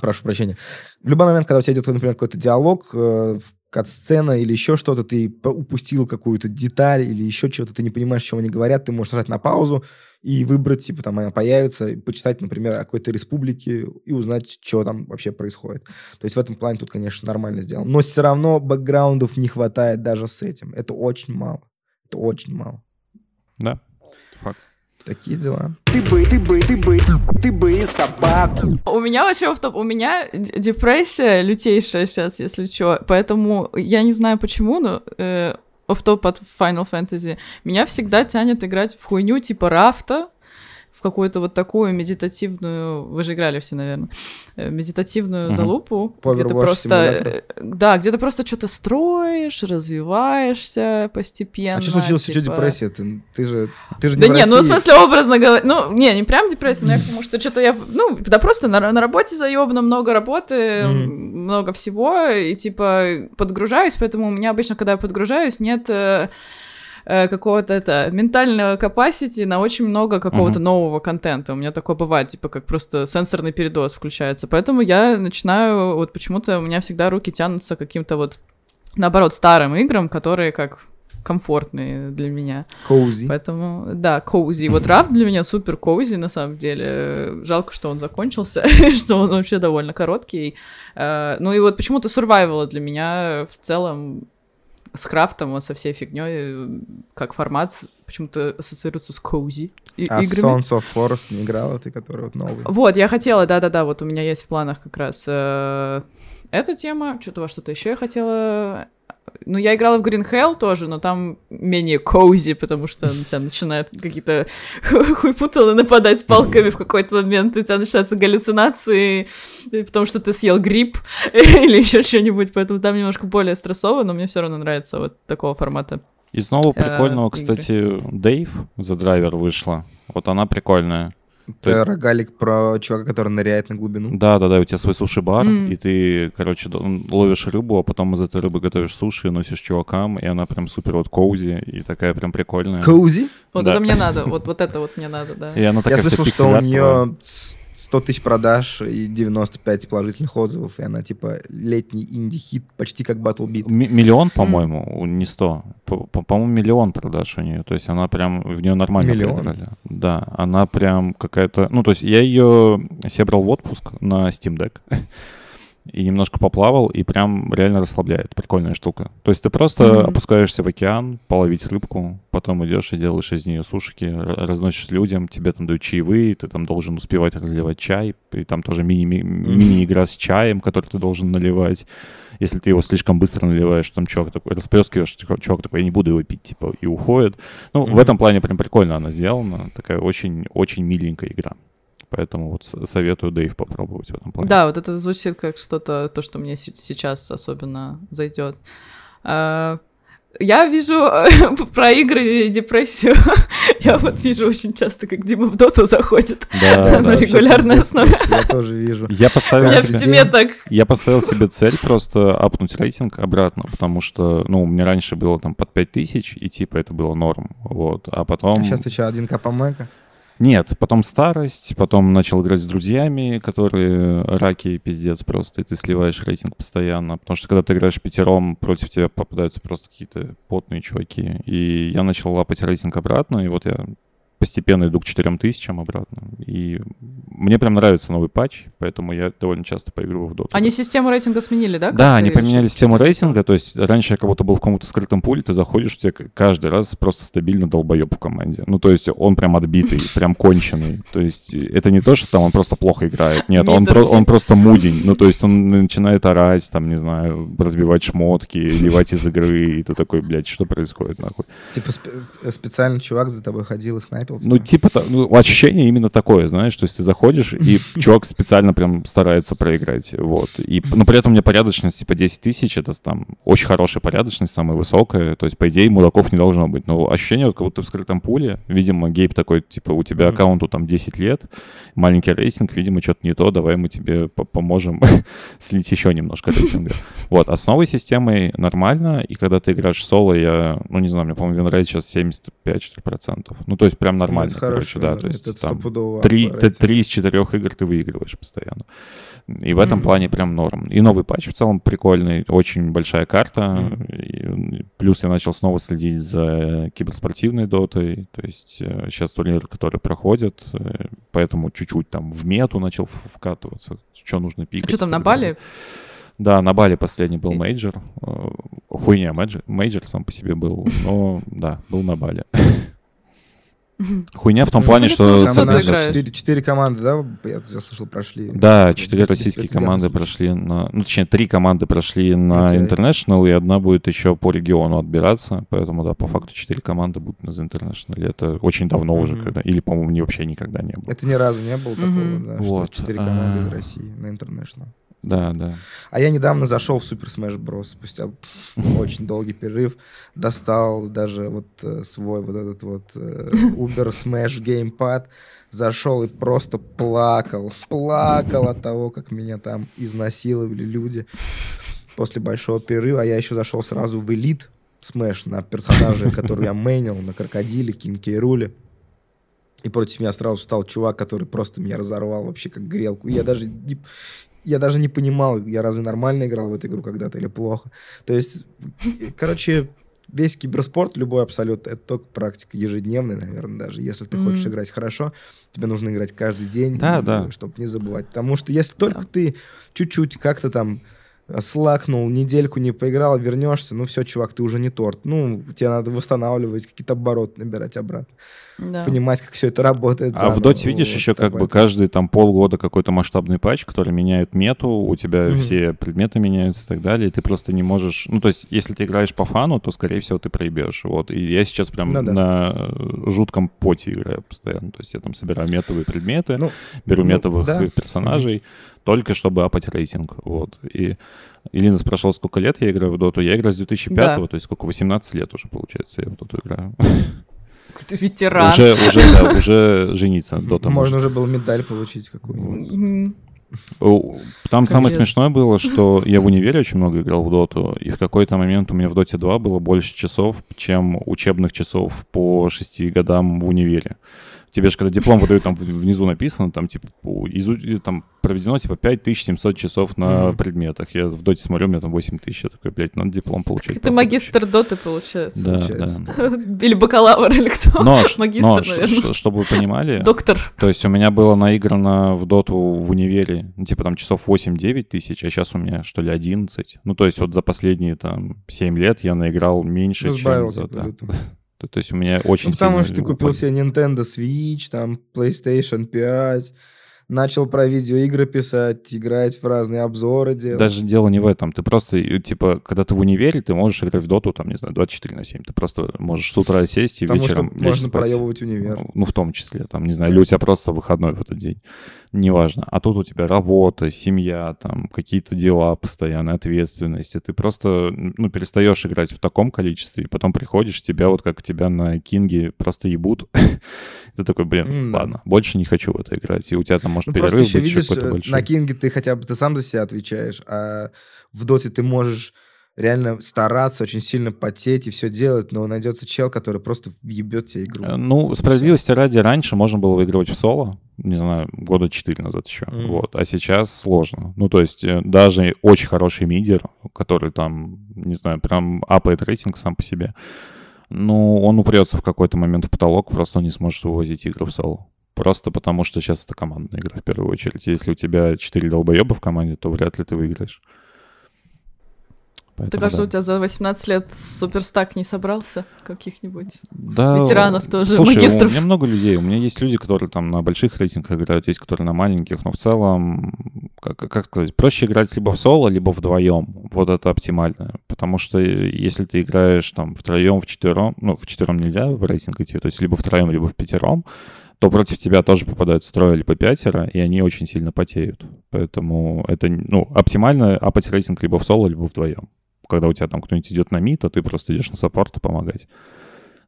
прошу прощения, в любой момент, когда у тебя идет, например, какой-то диалог, э, в- кат-сцена или еще что-то, ты упустил какую-то деталь или еще что-то, ты не понимаешь, о чем они говорят, ты можешь нажать на паузу и выбрать, типа, там она появится, и почитать, например, о какой-то республике и узнать, что там вообще происходит. То есть в этом плане тут, конечно, нормально сделано. Но все равно бэкграундов не хватает даже с этим. Это очень мало. Это очень мало. Да, факт. Такие дела. Ты бы, ты бы, ты бы, ты бы и собаку. У меня вообще в топ, у меня депрессия лютейшая сейчас, если что, поэтому я не знаю почему, но э, офф-топ от Final Fantasy меня всегда тянет играть в хуйню типа рафта, в какую-то вот такую медитативную, вы же играли все, наверное, э, медитативную Мгм. залупу, где ты просто, симулятор. э, да, где ты просто что-то строишь, развиваешься постепенно. А что случилось? Что типа- депрессия? Ты, ты же, ты же да не в не, ну в смысле образно говоря, ну не, не прям депрессия, но я к тому, что что-то я, ну да просто на, на работе заебано, много работы, Мгм. много всего, и типа подгружаюсь, поэтому у меня обычно, когда я подгружаюсь, нет э, какого-то это ментального capacity на очень много какого-то Мгм. нового контента. У меня такое бывает, типа как просто сенсорный передоз включается. Поэтому я начинаю, вот почему-то у меня всегда руки тянутся каким-то вот, наоборот, старым играм, которые как комфортные для меня. Коузи. Поэтому, да, коузи. Вот рафт для меня супер коузи, на самом деле. Жалко, что он закончился, *laughs* что он вообще довольно короткий. Э, Ну и вот почему-то survival для меня в целом с крафтом, вот со всей фигней, как формат, почему-то ассоциируется с коузи и- А играми. Sons of Forest не играла ты, который вот новый? Вот, я хотела, да-да-да, вот у меня есть в планах как раз э, эта тема, что-то во что-то еще я хотела... Ну, я играла в Green Hell тоже, но там менее коузи, потому что на тебя начинают какие-то *laughs* хуйпуталы нападать палками в какой-то момент, и у тебя начинаются галлюцинации, и потому что ты съел гриб *laughs* или еще что-нибудь, поэтому там немножко более стрессово, но мне все равно нравится вот такого формата. Из нового Э, прикольного, кстати, Дейв, The Driver вышла. Вот она прикольная. Это рогалик про чувака, который ныряет на глубину. Да-да-да, у тебя свой суши-бар, Мгм. и ты, короче, ловишь рыбу, а потом из этой рыбы готовишь суши и носишь чувакам, и она прям супер вот коузи, и такая прям прикольная. Коузи? Вот Да. это мне надо, вот, вот это вот мне надо, да. И она Я такая вся слышал, что у нее 100 тысяч продаж и 95 положительных отзывов, и она типа летний инди-хит, почти как Battle Beat. М- Миллион, по-моему, у- не сто. По- по- По-моему, миллион продаж у нее. То есть она прям, в нее нормально Миллион? поиграли. Да, она прям какая-то... Ну, то есть я ее себе брал в отпуск на Steam Deck *laughs* и немножко поплавал, и прям реально расслабляет. Прикольная штука. То есть ты просто Мгм. опускаешься в океан, половить рыбку, потом идешь и делаешь из нее сушки, р- разносишь людям, тебе там дают чаевые, ты там должен успевать разливать чай, и там тоже мини- ми- мини-игра с чаем, который ты должен наливать. Если ты его слишком быстро наливаешь, там чувак такой, расплескиваешь, чувак такой, я не буду его пить, типа, и уходит. Ну, в Мгм. этом плане прям прикольно она сделана. Такая очень-очень миленькая игра. Поэтому вот советую Дэйв попробовать в этом плане. Да, вот это звучит как что-то, то, что мне се- сейчас особенно зайдет. А, Я вижу *laughs* про игры и депрессию. *laughs* Я вот вижу очень часто, как Дима в доту заходит Да, *laughs* на да. регулярной Вообще, основе. Я тоже вижу. Я поставил в себе... стиме так. Я поставил себе цель просто апнуть рейтинг обратно, потому что, ну, у меня раньше было там под 5000, и типа это было норм, вот. А потом... А сейчас ты что, один к по Мэка? Нет, потом старость, потом начал играть с друзьями, которые раки пиздец просто, и ты сливаешь рейтинг постоянно. Потому что когда ты играешь пятером, против тебя попадаются просто какие-то потные чуваки. И я начал лапать рейтинг обратно, и вот я постепенно иду к 4000 обратно. И мне прям нравится новый патч, поэтому я довольно часто поигрываю в доту. Они систему рейтинга сменили, да? Да, они поменяли систему рейтинга, то есть раньше я как будто был в каком-то скрытом пуле, ты заходишь, к- каждый раз просто стабильно долбоеб в команде. Ну, то есть он прям отбитый, *laughs* прям конченый. То есть это не то, что там он просто плохо играет. Нет, он, про- он просто мудень. Ну, то есть он начинает орать, там, не знаю, разбивать шмотки, ливать из игры, и ты такой, блядь, что происходит, нахуй? Типа спе- специально чувак за тобой ходил и снайпил? Ну, типа, ну, ощущение именно такое, знаешь, то есть ты заходишь, и *laughs* чувак специально прям старается проиграть, вот. И, но при этом у меня порядочность, типа, 10 тысяч, это там очень хорошая порядочность, самая высокая, то есть, по идее, мудаков не должно быть, но ощущение, вот, как будто в скрытом пуле, видимо, гейп такой, типа, у тебя аккаунту там 10 лет, маленький рейтинг, видимо, что-то не то, давай мы тебе по- поможем *laughs* слить еще немножко рейтинга. Вот, а с новой системой нормально, и когда ты играешь соло, я, ну, не знаю, мне, по-моему, винрейт сейчас 75-4%. Ну, то есть прям нормально, короче, да, то есть это там три, три из четырех игр ты выигрываешь постоянно. И в этом Мгм. плане прям норм. И новый патч в целом прикольный, очень большая карта. Мгм. И плюс я начал снова следить за киберспортивной дотой. То есть сейчас турниры, которые проходят, э, поэтому чуть-чуть там в мету начал вкатываться, что нужно пикать. Что там, на. Бали? Да, на Бали последний был мейджор. Э, Хуйня, мейджор, мейджор сам по себе был, но да, был на Бали. *laughs* Хуйня в том Ну, плане, что... тоже Там что ты наши играешь? четыре, четыре команды, да, я, слышал, прошли? Да, Это четыре без- российские беспрецедентный команды прошли на... Ну, точнее, три команды прошли на TI. International, и одна будет еще по региону отбираться. Поэтому, да, по факту четыре команды будут на International. Это очень давно уже, когда... Или, по-моему, не вообще никогда не было. Это ни разу не было такого, да, что четыре команды из а. России на International. Да, да. А я недавно зашел в Super Smash Bros. спустя *laughs* очень долгий перерыв, достал даже вот э, свой вот этот вот э, *laughs* Uber Smash геймпад, зашел и просто плакал, плакал от того, как меня там изнасиловали люди после большого перерыва. А я еще зашел сразу в Elite Smash на персонажа, *laughs* который я мейнил, на Крокодиле, Кинке и Руле. И против меня сразу стал чувак, который просто меня разорвал вообще как грелку. И я даже не, я даже не понимал, я разве нормально играл в эту игру когда-то или плохо. То есть, короче, весь киберспорт, любой абсолют, это только практика ежедневная, наверное, даже. Если ты хочешь играть хорошо, тебе нужно играть каждый день, Да, да. чтобы не забывать. Потому что если только Да. ты чуть-чуть как-то там слакнул, недельку не поиграл, вернешься, ну все, чувак, ты уже не торт. Ну, тебе надо восстанавливать, какие-то обороты набирать обратно. Да. Понимать, как все это работает. А в доте видишь Вот, еще как бы каждые там полгода какой-то масштабный патч, который меняет мету, у тебя Мгм. все предметы меняются и так далее, и ты просто не можешь... Ну, то есть, если ты играешь по фану, то, скорее всего, ты проебешь. Вот. И я сейчас прям Ну да. на э, жутком поте играю постоянно. То есть я там собираю метовые предметы, Ну, беру ну, метовых да. персонажей, только чтобы апать рейтинг. Вот. И Илина спрашивала, сколько лет я играю в доту. Я играю с 2005 Да. то есть сколько, 18 лет уже, получается, я в доту играю. Ты ветеран. Уже, уже, да, уже жениться дота Можно уже было медаль получить какую-нибудь. Там самое Капец. смешное было, что я в *laughs* универе очень много играл в доту, и в какой-то момент у меня в доте 2 было больше часов, чем учебных часов по шести годам в универе. Тебе же когда диплом выдают, там внизу написано, там типа изу- там проведено типа 5700 часов на Мгм. предметах. Я в доте смотрю, у меня там 8000, я такой, блядь, надо диплом получать. Ты походу, магистр доты, получается. Да, получается, да. *laughs* Или бакалавр, или кто? Но, Магистр, но ш- наверное. ш- чтобы вы понимали, Доктор. То есть у меня было наиграно в доту в универе, ну, типа там часов 8-9 тысяч, а сейчас у меня что ли 11. Ну, то есть вот за последние там 7 лет я наиграл меньше, Ну, чем за... да. То, то есть у меня очень Ну, потому сильно что ты купил себе Nintendo Switch, там, PlayStation 5, начал про видеоигры писать, играть в разные обзоры делать. Даже дело не в этом. Ты просто, типа, когда ты в универе, ты можешь играть в доту, там, не знаю, 24 на 7. Ты просто можешь с утра сесть и Потому вечером что можно спать. проебывать универ. Ну, Ну, в том числе, там, не знаю, или у тебя просто выходной в этот день. Неважно. А тут у тебя работа, семья, там, какие-то дела постоянные, ответственности. Ты просто, ну, перестаешь играть в таком количестве, и потом приходишь, тебя вот как тебя на Кинге просто ебут. *laughs* Ты такой, блин, ладно, больше не хочу в это играть. И у тебя там может Ну, просто перерыв еще быть еще видишь, какой-то э, на Кинге ты хотя бы ты сам за себя отвечаешь, а в Доте ты можешь реально стараться, очень сильно потеть и все делать, но найдется чел, который просто въебет тебе игру. Э, Ну, справедливости ради, раньше можно было выигрывать в соло, не знаю, года 4 назад еще, Мгм. вот, а сейчас сложно. Ну, то есть э, даже очень хороший мидер, который там, не знаю, прям апает рейтинг сам по себе, ну, он упрется в какой-то момент в потолок, просто он не сможет вывозить игры в соло. Просто потому, что сейчас это командная игра в первую очередь. Если у тебя 4 долбоеба в команде, то вряд ли ты выиграешь. Ты Поэтому кажется, да. у тебя за 18 лет суперстак не собрался каких-нибудь? Да, ветеранов тоже, слушай, магистров. у меня много людей. У меня есть люди, которые там на больших рейтингах играют, есть, которые на маленьких, но в целом, как, как сказать, проще играть либо в соло, либо вдвоем. Вот это оптимально. Потому что если ты играешь там втроем, в четвером, ну, в четвером нельзя в рейтинг идти, то есть либо втроем, либо в пятером, то против тебя тоже попадают строя либо пятеро, и они очень сильно потеют. Поэтому это, ну, оптимально апать рейтинг либо в соло, либо вдвоем. Когда у тебя там кто-нибудь идет на мид, а ты просто идешь на саппорт и помогать.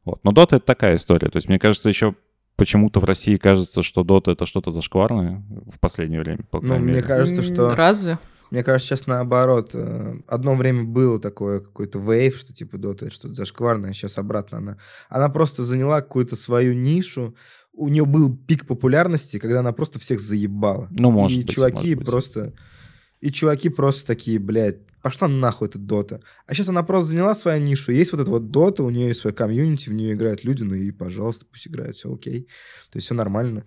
Вот. Но Dota — это такая история. То есть, мне кажется, еще почему-то в России кажется, что Dota — это что-то зашкварное в последнее время, по Ну, крайней мне мере. кажется, что... Разве? Мне кажется, сейчас наоборот. Э, Одно время было такое какой-то вейв, что типа Дота это что-то зашкварное, сейчас обратно она. Она просто заняла какую-то свою нишу. У нее был пик популярности, когда она просто всех заебала. Ну, может и быть, чуваки может быть. просто... И чуваки просто такие, блядь, пошла нахуй эта Дота. А сейчас она просто заняла свою нишу. Есть вот эта вот Дота, у нее есть свой комьюнити, в нее играют люди, ну и, пожалуйста, пусть играют, все окей. То есть все нормально.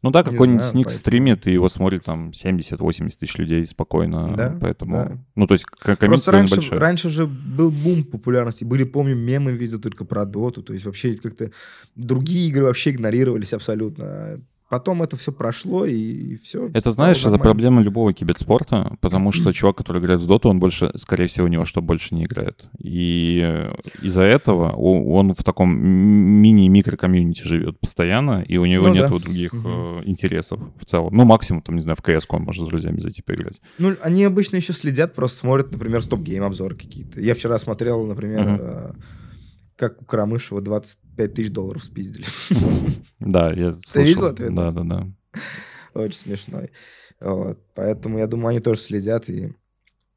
Ну да, какой-нибудь знаю, поэтому- стримит, и его смотрит там 70-80 тысяч людей спокойно. Да, поэтому... да. Ну, то есть к- комьюнити Просто довольно раньше, большое. раньше же был бум популярности. Были, помню, мемы везде только про доту. То есть вообще как-то другие игры вообще игнорировались абсолютно. Потом это все прошло, и все. Это, знаешь, это проблема любого киберспорта, потому что чувак, который играет в доту, он больше, скорее всего, у него что больше не играет. И э, из-за этого он в таком мини-микро-комьюнити живет постоянно, и у него Ну нет да. других э, интересов в целом. Ну, максимум, там, не знаю, в КС он может с друзьями зайти поиграть. Ну, они обычно еще следят, просто смотрят, например, StopGame обзоры какие-то. Я вчера смотрел, например, Мгм. Как у Карамышева 25 тысяч долларов спиздили. *laughs* Да, я видел слышал. ответ? Да, да, да. Очень смешной. Вот. Поэтому я думаю, они тоже следят, и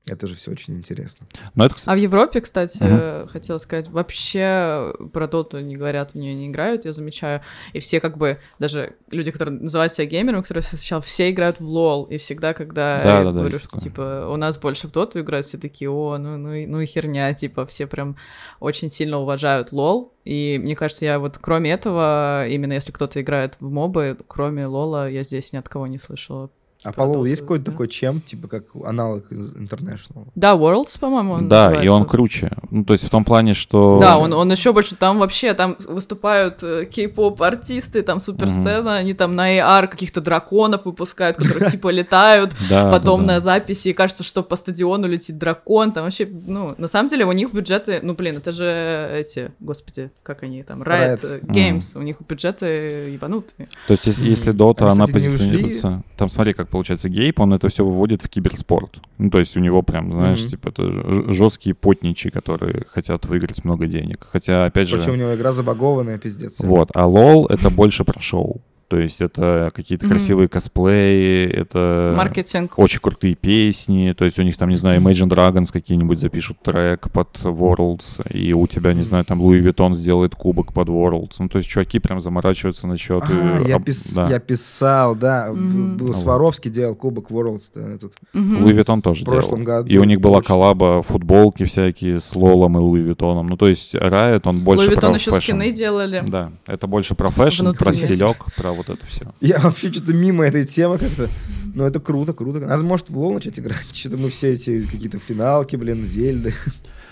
это же все очень интересно. Но это, кстати, А в Европе, кстати, э, хотела сказать, вообще про доту не говорят, в нее не играют, я замечаю. И все как бы, даже люди, которые называют себя геймерами, которые встречал, все играют в лол. И всегда, когда Да, я да, да, говорю, есть что такое. типа у нас больше в доту играют, все такие, о, ну, ну, и- ну и херня, типа, все прям очень сильно уважают лол. И мне кажется, я вот кроме этого, именно если кто-то играет в мобы, кроме лола, я здесь ни от кого не слышала. А по лолу есть какой-то да. такой чем, типа как аналог из International? Да, Worlds, по-моему, он да, и называется. он круче. Ну, то есть в том плане, что... Да, он, он еще больше там вообще, там выступают э, кей-поп артисты, там суперсцена, они там на AR каких-то драконов выпускают, которые *laughs* типа летают, потом на записи и кажется, что по стадиону летит дракон, там вообще, ну, на самом деле у них бюджеты, ну, блин, это же эти, господи, как они там, Riot, Games, у них бюджеты ебанутые. То есть, если, Dota, она позиционируется... Там смотри, как получается гейп, он это все выводит в киберспорт. Ну, то есть у него прям, знаешь, Мгм. типа это жесткие потничи, которые хотят выиграть много денег. Хотя, опять же... Причем у него игра забагованная, пиздец. Вот, а лол это больше про шоу. То есть это какие-то Мгм. красивые косплеи, это Маркетинг. очень крутые песни. То есть у них там, не знаю, Imagine Dragons какие-нибудь запишут трек под Worlds, и у тебя, не знаю, там Луи Vuitton сделает кубок под Worlds. Ну, то есть чуваки прям заморачиваются насчет... А, э, я, пис- да. я писал, да. Вот. Сваровский делал Кубок Worlds. да, этот, Мгм. Louis Vuitton тоже в прошлом делал. году. И у них была коллаба, футболки всякие с Лолом и Louis Vuitton. Ну, то есть Riot, он больше Луи про Vuitton еще fashion. скины делали. Да, это больше про fashion, Внутри. про стилек, про вот это все. Я вообще что-то мимо этой темы как-то... Ну, это круто, круто. Надо, может, в лол начать играть. *laughs* Что-то мы все эти какие-то финалки, блин, зельды.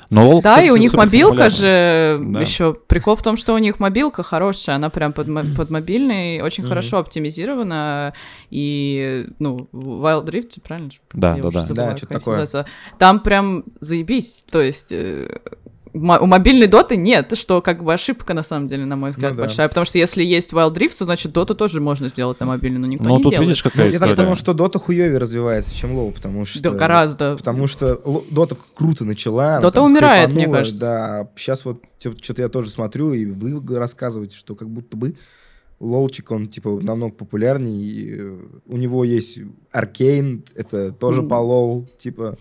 Но LoL, Да, кстати, и у них мобилка же Да. еще прикол в том, что у них мобилка хорошая, она прям под, под мобильный, очень Мгм. хорошо оптимизирована. И, ну, Wild Rift, правильно? Да, Я да, да. забыла, Да, они такое. Там прям заебись. То есть э, у мобильной доты нет, что как бы ошибка, на самом деле, на мой взгляд, Ну да. большая. Потому что если есть Wild Rift, то значит доту тоже можно сделать на мобильной, но никто Ну, не тут делает. видишь, Ну, какая я так история. понял, что Дота хуёвее развивается, чем Лоу, потому что... Да, гораздо. Потому что Дота круто начала. Дота там умирает, мне кажется. Да, сейчас вот что-то я тоже смотрю, и вы рассказываете, что как будто бы Лолчик, он, типа, намного популярнее, и у него есть Аркейн, это тоже М. по Лоу, типа...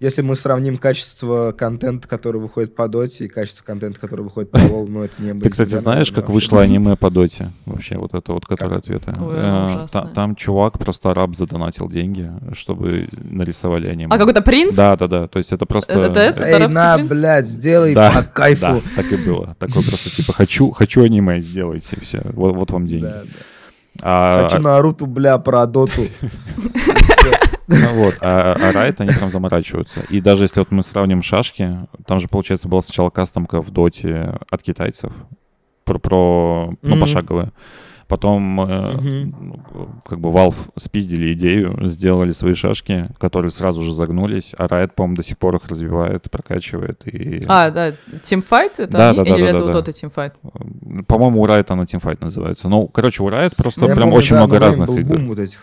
Если мы сравним качество контента, который выходит по Доте, и качество контента, который выходит по Лоу, ну, это не Ты, кстати, знаешь, как вышло аниме по доте? Вообще, вот это вот, которое ответы. Э. Там чувак просто араб задонатил деньги, чтобы нарисовали аниме. А какой-то принц? Да, да, да. То есть это просто... Это- это- Эй, на, блядь, сделай по кайфу. Да, так и было. Такой просто, типа, хочу, хочу аниме, сделайте, все. Вот, вот вам деньги. А, Хочу Наруто, бля, про Доту. *laughs* Ну вот, а, а Riot, они прям заморачиваются. И даже если вот мы сравним шашки, там же, получается, была сначала кастомка в доте от китайцев, про, про ну, Мгм. пошаговые. Потом, ну, как бы, Valve спиздили идею, сделали свои шашки, которые сразу же загнулись, а Riot, по-моему, до сих пор их развивает, прокачивает. И, А, да, Teamfight это Да, они? да, да, Или да, это да, у да. Teamfight? э, По-моему, у Riot она Teamfight называется. Ну, короче, у Riot просто Ну, Я прям помню, очень да, много разных был игр. бум вот этих.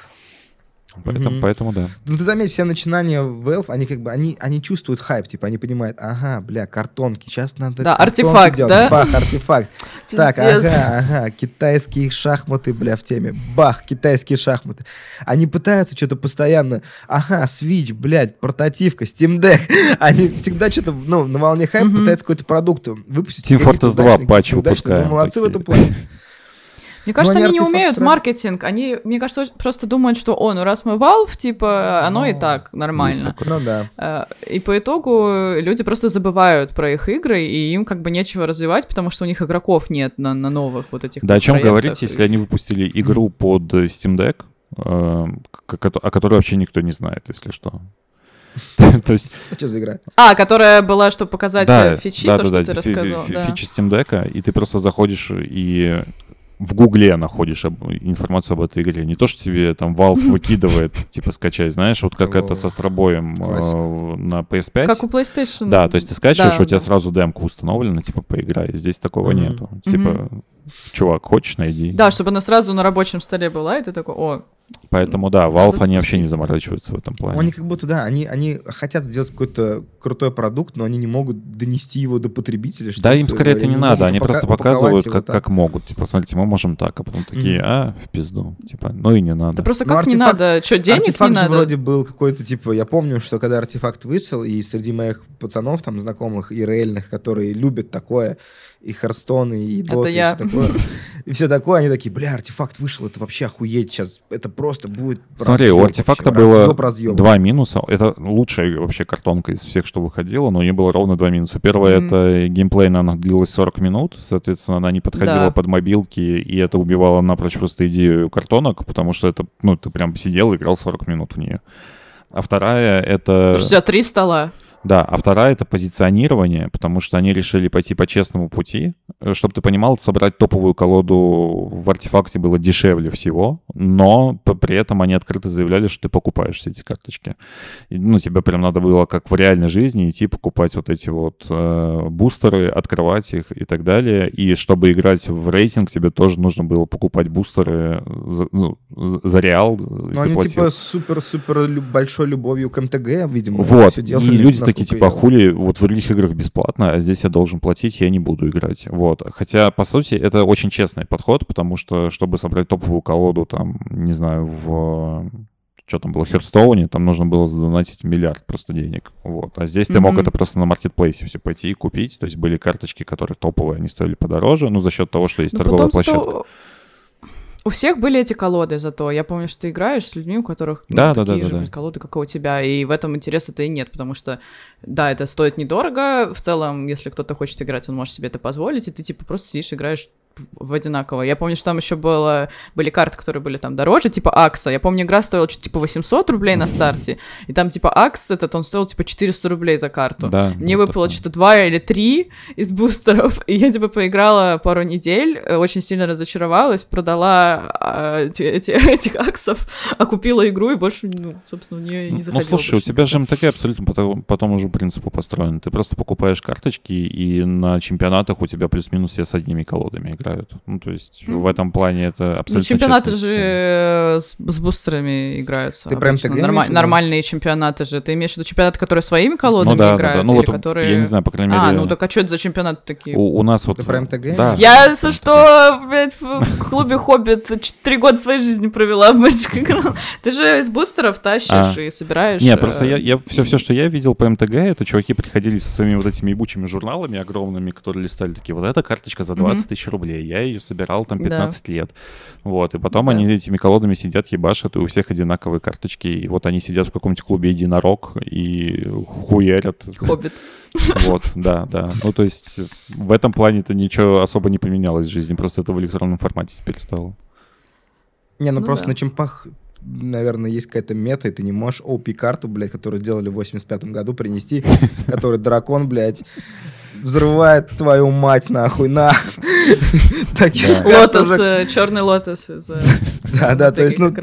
Поэтому, Мгм. поэтому да. Ну, ты заметь, все начинания Valve, они как бы, они, они чувствуют хайп, типа, они понимают, ага, бля, картонки, сейчас надо Да, артефакт, делать. да? Бах, артефакт. Так, Пиздец. ага, ага, китайские шахматы, бля, в теме. Бах, китайские шахматы. Они пытаются что-то постоянно, ага, Switch, блядь, портативка, Steam Deck. *laughs* Они всегда что-то, ну, на волне хайпа пытаются какой-то продукт выпустить. Team Fortress 2 удачный, патч выпускаем Ну, молодцы в этом плане. Мне кажется, они они не умеют маркетинг. Они, мне кажется, просто думают, что, о, ну раз мы Valve, типа, оно и Ну, так Есть нормально. такое. Ну да. Э, И по итогу люди просто забывают про их игры, и им как бы нечего развивать, потому что у них игроков нет на, на новых вот этих Да о чем говорить, если они выпустили игру под Steam Deck, э, о которой вообще никто не знает, если что. *laughs* То есть, А что за игра? А, которая была, чтобы показать да, э, фичи, да, то, да, что да, ты да. фичи Steam Deck, и ты просто заходишь и в Гугле находишь об- информацию об этой игре. Не то, что тебе там Valve *laughs* выкидывает, типа, скачай, знаешь, вот как это со стробоем э, на PS5. Как у PlayStation. Да, то есть ты скачиваешь, у тебя сразу демка установлена, типа, поиграй. Здесь такого нету. Типа, чувак, хочешь, найди. Да, чтобы она сразу на рабочем столе была, и ты такой, о, Поэтому, да, Valve, Надо они вообще не заморачиваются в этом плане. Они как будто, да, они, они хотят сделать какой-то крутой продукт, но они не могут донести его до потребителя. Да, им скорее это не не надо, они упака- просто показывают, как, так. как могут. Типа, смотрите, мы можем так, а потом такие, Мгм. а, в пизду. Типа, ну и не надо. да просто Ну, как не артефакт- надо? Что, денег не артефакт же надо? вроде был какой-то, типа, я помню, что когда артефакт вышел, и среди моих пацанов, там, знакомых и реальных, которые любят такое, и Харстоны, и Это Доты, я. и все такое, и все такое, они такие, бля, артефакт вышел, это вообще охуеть сейчас, это просто будет Смотри, у артефакта вообще, было разъёб, разъёб». два минуса. Это лучшая вообще картонка из всех, что выходила, но у нее было ровно два минуса. Первое, Мгм. это геймплейно она длилась 40 минут, соответственно, она не подходила Да. под мобилки, и это убивало напрочь просто идею картонок, потому что это, ну, ты прям сидел и играл 40 минут в нее. А вторая, это... Потому что у тебя три стола. Да, а вторая это позиционирование, потому что они решили пойти по честному пути. Чтобы ты понимал, собрать топовую колоду в артефакте было дешевле всего, но при этом они открыто заявляли, что ты покупаешь все эти карточки. Ну, тебе прям надо было, как в реальной жизни, идти покупать вот эти вот э, бустеры, открывать их и так далее. И чтобы играть в рейтинг, тебе тоже нужно было покупать бустеры за, ну, за- реал. Ну, они типа супер-супер большой любовью к МТГ, видимо. Вот, и люди такие, насколько типа, я- хули, вот в других играх бесплатно, а здесь я должен платить, я не буду играть. Вот. Хотя, по сути, это очень честный подход, потому что, чтобы собрать топовую колоду, там, не знаю, в что там было, Херстоуне, там нужно было задонатить миллиард просто денег. Вот. А здесь ты мог это просто на маркетплейсе все пойти и купить. То есть были карточки, которые топовые, они стоили подороже, ну, за счет того, что есть Ну, торговая площадка. У всех были эти колоды зато. Я помню, что ты играешь с людьми, у которых ну, Да, такие да, же да, блин, да. колоды, как и у тебя. И в этом интереса-то и нет, потому что, да, это стоит недорого. В целом, если кто-то хочет играть, он может себе это позволить, и ты типа просто сидишь, играешь в одинаково. Я помню, что там еще было, были карты, которые были там дороже, типа Акса. Я помню, игра стоила что-то типа 800 рублей на старте, и там типа Акс этот, он стоил типа 400 рублей за карту. Да, Мне вот выпало что-то два или три из бустеров, *laughs* и я типа поиграла пару недель, э, очень сильно разочаровалась, продала а, эти, эти- *laughs* этих аксов, а купила игру и больше, ну, собственно, в нее не Ну, заходила. слушай, у тебя же. МТГ абсолютно по, тому- по тому же принципу построен. Ты просто покупаешь карточки, и на чемпионатах у тебя плюс-минус все с одними колодами играют. Ну, то есть Мгм. в этом плане это Ну, абсолютно чемпионаты честная же э, с, с бустерами играются. Ты обычно. МТГ Норма- нормальные чемпионаты же. Ты имеешь в виду чемпионаты, которые своими колодами Ну да, да, играют? да. Ну или вот, которые... я не знаю, по крайней мере... А, ну так а что это за чемпионаты такие? у, у нас вот... Ты про МТГ? Да. Я, *laughs* если что, блядь, в, клубе Хоббит три года своей жизни провела *laughs* в матчах играл. Ты же из бустеров тащишь А. и собираешь. Не, э, просто я, я все, все, что я видел по МТГ, это чуваки приходили со своими вот этими ебучими журналами огромными, которые листали такие, вот эта карточка за 20 Мгм. тысяч рублей, я ее собирал там Да. 15 лет. Вот, и потом Да. они этими колодами сидят, ебашат, и у всех одинаковые карточки, и вот они сидят в каком-нибудь клубе единорог и хуярят. Хоббит. Вот, да, да. Ну, то есть в этом плане-то ничего особо не поменялось в жизни, просто это в электронном формате теперь стало. Не, ну, Ну просто да. на чемпах, наверное, есть какая-то мета, и ты не можешь OP-карту, блядь, которую делали в 85 году, принести, *laughs* который дракон, блядь, взрывает твою мать, нахуй, на. Лотос, уже- черный лотос э, Да, да, то есть, ну,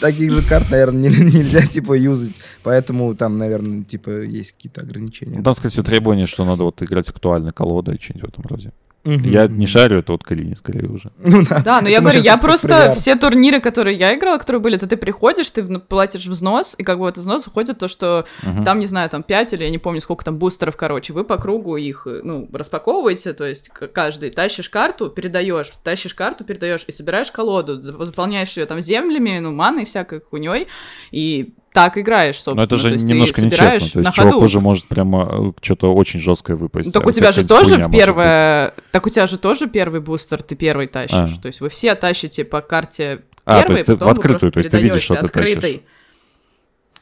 таких же карт, наверное, не- нельзя, типа, юзать. Поэтому там, наверное, типа, есть какие-то ограничения. Ну, Там, скорее всего, требование, что надо вот играть актуальной колодой или что-нибудь в этом роде. Я не шарю, это вот Калини скорее уже. *laughs* Ну, да. Да, но я говорю, я просто пример. все турниры, которые я играла, которые были, это ты приходишь, ты платишь взнос, и как бы этот взнос уходит то, что там, не знаю, там 5 или я не помню, сколько там бустеров, короче, вы по кругу их, э, ну, распаковываете, то есть каждый тащишь карту, передаешь, тащишь карту, передаешь и собираешь колоду, зап- заполняешь ее там землями, ну, маной всякой хуйней, и так играешь, собственно. Но это То же ты немножко собираешь нечестно. То есть чувак уже может прямо что-то очень жесткое выпасть. Так у тебя же тоже первое... Так у тебя же тоже первый бустер, ты первый тащишь. А. То есть вы все тащите по карте А, то первый, есть ты в открытую, то есть ты видишь, что ты тащишь.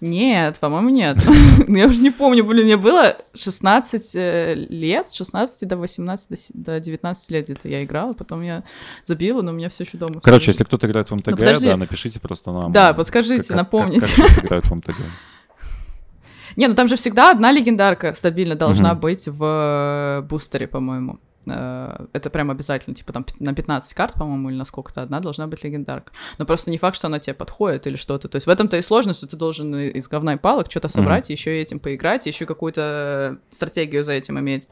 Нет, по-моему, нет. *laughs* Я уже не помню, блин, мне было 16 э, лет, 16 до 18, до с- до 19 лет где-то я играла, потом я забила, но у меня все еще дома. Короче, если кто-то играет в МТГ, Ну, да, напишите просто нам. Да, подскажите, напомните. Как играют в МТГ. *laughs* Не, ну там же всегда одна легендарка стабильно должна быть в э, бустере, по-моему. Э, Это прям обязательно, типа там на 15 карт, по-моему, или на сколько-то одна должна быть легендарка. Но просто не факт, что она тебе подходит или что-то. То есть в этом-то и сложность, что ты должен из говна и палок что-то собрать, еще и этим поиграть, еще какую-то стратегию за этим иметь.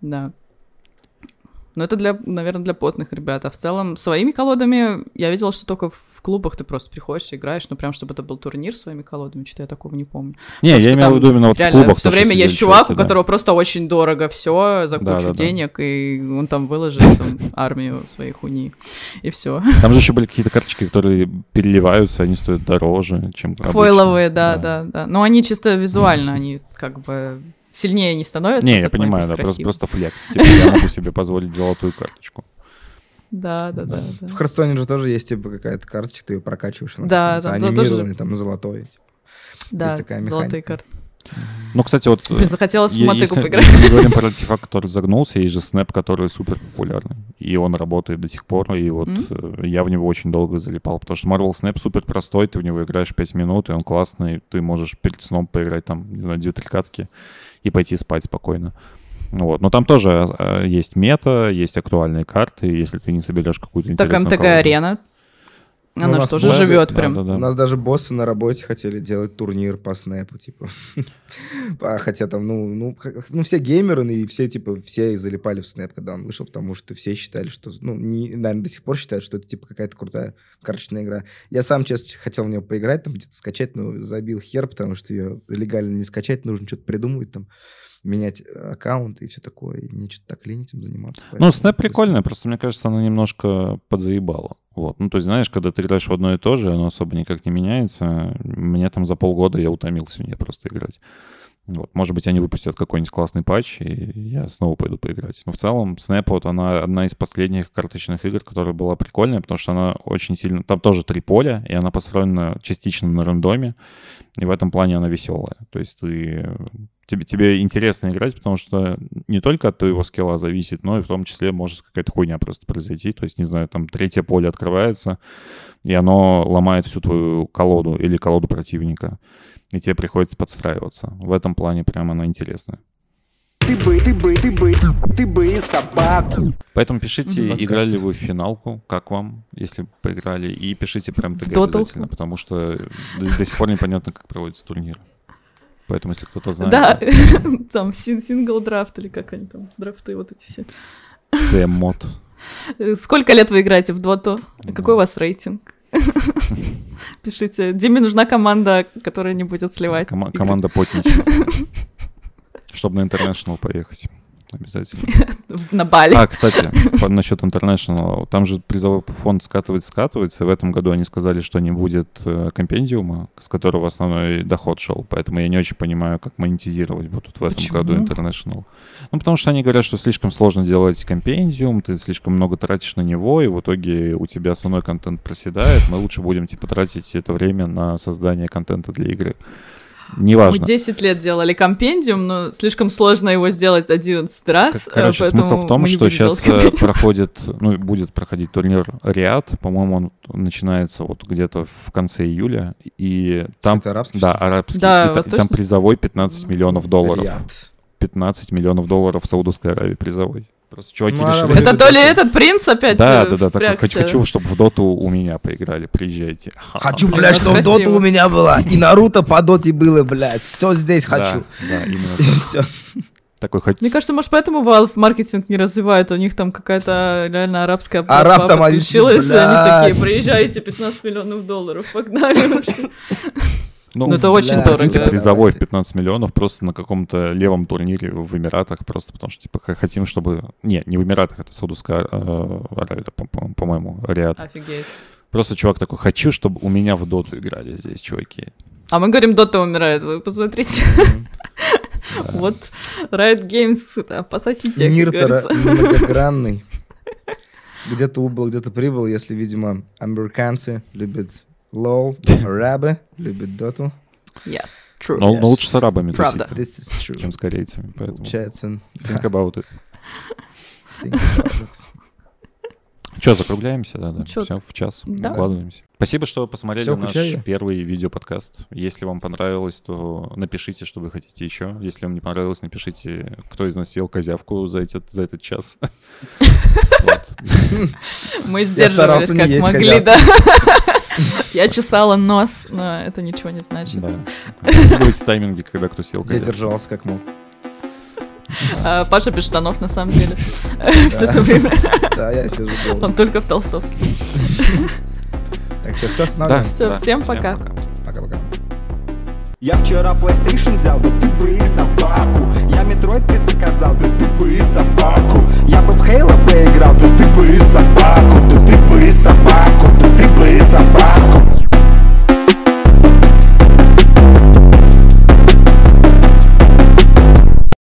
Да. Но это для, наверное, для потных ребят. А в целом, своими колодами я видела, что только в клубах ты просто приходишь, играешь, ну прям чтобы это был турнир своими колодами, что-то я такого не помню. Не, Потому я имею в виду именно вот в клубах. все время есть чувак, у да. которого просто очень дорого все за Да, кучу да, да. денег, и он там выложит там, армию своей хуйни, и все. Там же еще были какие-то карточки, которые переливаются, они стоят дороже, чем. Фойловые, да, да, да. Но они чисто визуально, они как бы сильнее не становятся. Не, я понимаю, да, просто, просто флекс. Типа, я могу себе позволить золотую карточку. Да, да, да. да. В Хардстоне же тоже есть, типа, какая-то карточка, ты ее прокачиваешь. она Да, становится там тоже- анимированной, там, золотой. типа. Да, золотые карты. Ну, кстати, вот... Блин, захотелось в мотыгу поиграть. если мы говорим про артефакт, который загнулся, есть же Snap, который супер популярный. И он работает до сих пор. И вот э, я в него очень долго залипал. Потому что Marvel Snap супер простой, ты в него играешь 5 минут, и он классный. Ты можешь перед сном поиграть там, не знаю, 2-3 катки и пойти спать спокойно. Вот. Но там тоже э, есть мета, есть актуальные карты. Если ты не соберешь какую-то Так интересную колоду- МТГ-арена. Ну, у Она нас же тоже боссы- живет Да, прям. да, да. У нас даже боссы на работе хотели делать турнир по снэпу, типа. *laughs* А, Хотя там, ну, ну, ну, все геймеры, ну, и все, типа, все залипали в снэп, когда он вышел, потому что все считали, что, ну, не, наверное, до сих пор считают, что это, типа, какая-то крутая карточная игра. Я сам, честно, хотел в нее поиграть, там, где-то скачать, но забил хер, потому что ее легально не скачать, нужно что-то придумывать, там, менять э, аккаунт и все такое, и мне что-то так лень этим заниматься. Ну, просто- прикольная, просто мне кажется, она немножко подзаебала. Вот. Ну, то есть, знаешь, когда ты играешь в одно и то же, оно особо никак не меняется. Мне там за полгода я утомился в нее просто играть. Вот. Может быть, они выпустят какой-нибудь классный патч, и я снова пойду поиграть. Но в целом, Snap, вот она одна из последних карточных игр, которая была прикольная, потому что она очень сильно... Там тоже три поля, и она построена частично на рандоме, и в этом плане она веселая. То есть ты... тебе, тебе интересно играть, потому что не только от твоего скилла зависит, но и в том числе может какая-то хуйня просто произойти. То есть, не знаю, там третье поле открывается, и оно ломает всю твою колоду или колоду противника. И тебе приходится подстраиваться. В этом плане прямо оно интересное. Ты бы, ты бы, ты бы, ты бы и собаку. Поэтому пишите, Подкаст. играли ли вы в финалку, как вам, если поиграли, и пишите прям ТГ обязательно, потому что до, до сих пор непонятно, как проводится турнир. Поэтому, если кто-то знает, Да, *laughs* там син- сингл драфт или как они там, драфты вот эти все. CM-мод. Э, Сколько лет вы играете в доту? Какой у вас рейтинг? *laughs* Пишите. Диме нужна команда, которая не будет сливать. Команда *laughs* Потнич. Чтобы на International поехать. Обязательно. *laughs* На Бали. А, кстати, насчет International. Там же призовой фонд скатывается, скатывается. И в этом году они сказали, что не будет э, компендиума, с которого основной доход шел. Поэтому я не очень понимаю, как монетизировать будут в этом Почему? году International. Ну, потому что они говорят, что слишком сложно делать компендиум, ты слишком много тратишь на него, и в итоге у тебя основной контент проседает. Мы лучше будем, типа, тратить это время на создание контента для игры. Мы Неважно. 10 лет делали компендиум, но слишком сложно его сделать 11 раз. Короче, э, смысл в том, мы что сейчас компендиум. проходит, ну, будет проходить турнир Риад, по-моему, он начинается вот где-то в конце июля, и там, Это арабский? да, арабский, Да, и и там восточный. призовой 15 миллионов долларов. Риад. 15 миллионов долларов в Саудовской Аравии призовой. Просто чуваки Ну, решили... Это то ли доту. этот принц опять Да, э, да, да, такой, хочу, хочу, чтобы в доту у меня поиграли, приезжайте. Хочу, блядь, это чтобы красиво. Дота у меня была. И Наруто по Доте было, блядь. Все здесь хочу. Да, именно И так. все. Такой, хоть Мне кажется, может, поэтому Valve маркетинг не развивает. У них там какая-то реально арабская Араб там подключилась, они такие, приезжайте, 15 миллионов долларов, погнали вообще. Ну, Ну, это очень дорого. Давайте. призовой в 15 миллионов просто на каком-то левом турнире в Эмиратах, просто потому что, типа, хотим, чтобы... Не, не в Эмиратах, это Саудовская э, Аравия, по- по- по-моему, Риад. Офигеть. Просто чувак такой, хочу, чтобы у меня в доту играли здесь чуваки. А мы говорим, Дота умирает, вы посмотрите. *laughs* Вот Riot Games, пососите, ра- многогранный. Где-то убыл, где-то прибыл, если, видимо, американцы любят лоу, арабы *laughs* любят доту. Yes, true. Но, Yes. но лучше с арабами Правда. This is true. чем с корейцами, поэтому Получается. think about it. *laughs* think about it. Че, закругляемся, да, да. Чё? Все, в час. Да. Укладываемся. Спасибо, что посмотрели Всё, наш включаю. первый видеоподкаст. Если вам понравилось, то напишите, что вы хотите еще. Если вам не понравилось, напишите, кто из нас съел козявку за этот, за этот час. *laughs* Мы сдерживались как могли, да. *laughs* Я чесала нос, но это ничего не значит. Да. Прикидывайте тайминги, когда кто съел Я держался как мог. А, Паша без штанов, на самом деле. *laughs* Все это время. *laughs* Да, я сижу. Он только в толстовке. Так что все, да. всем пока. Пока-пока. Я вчера PlayStation взял, да ты бы их собаку. Я Metroid предзаказал, да ты бы и собаку. Я бы в Halo поиграл, да ты бы и собаку. Да ты бы и собаку, да ты бы и собаку.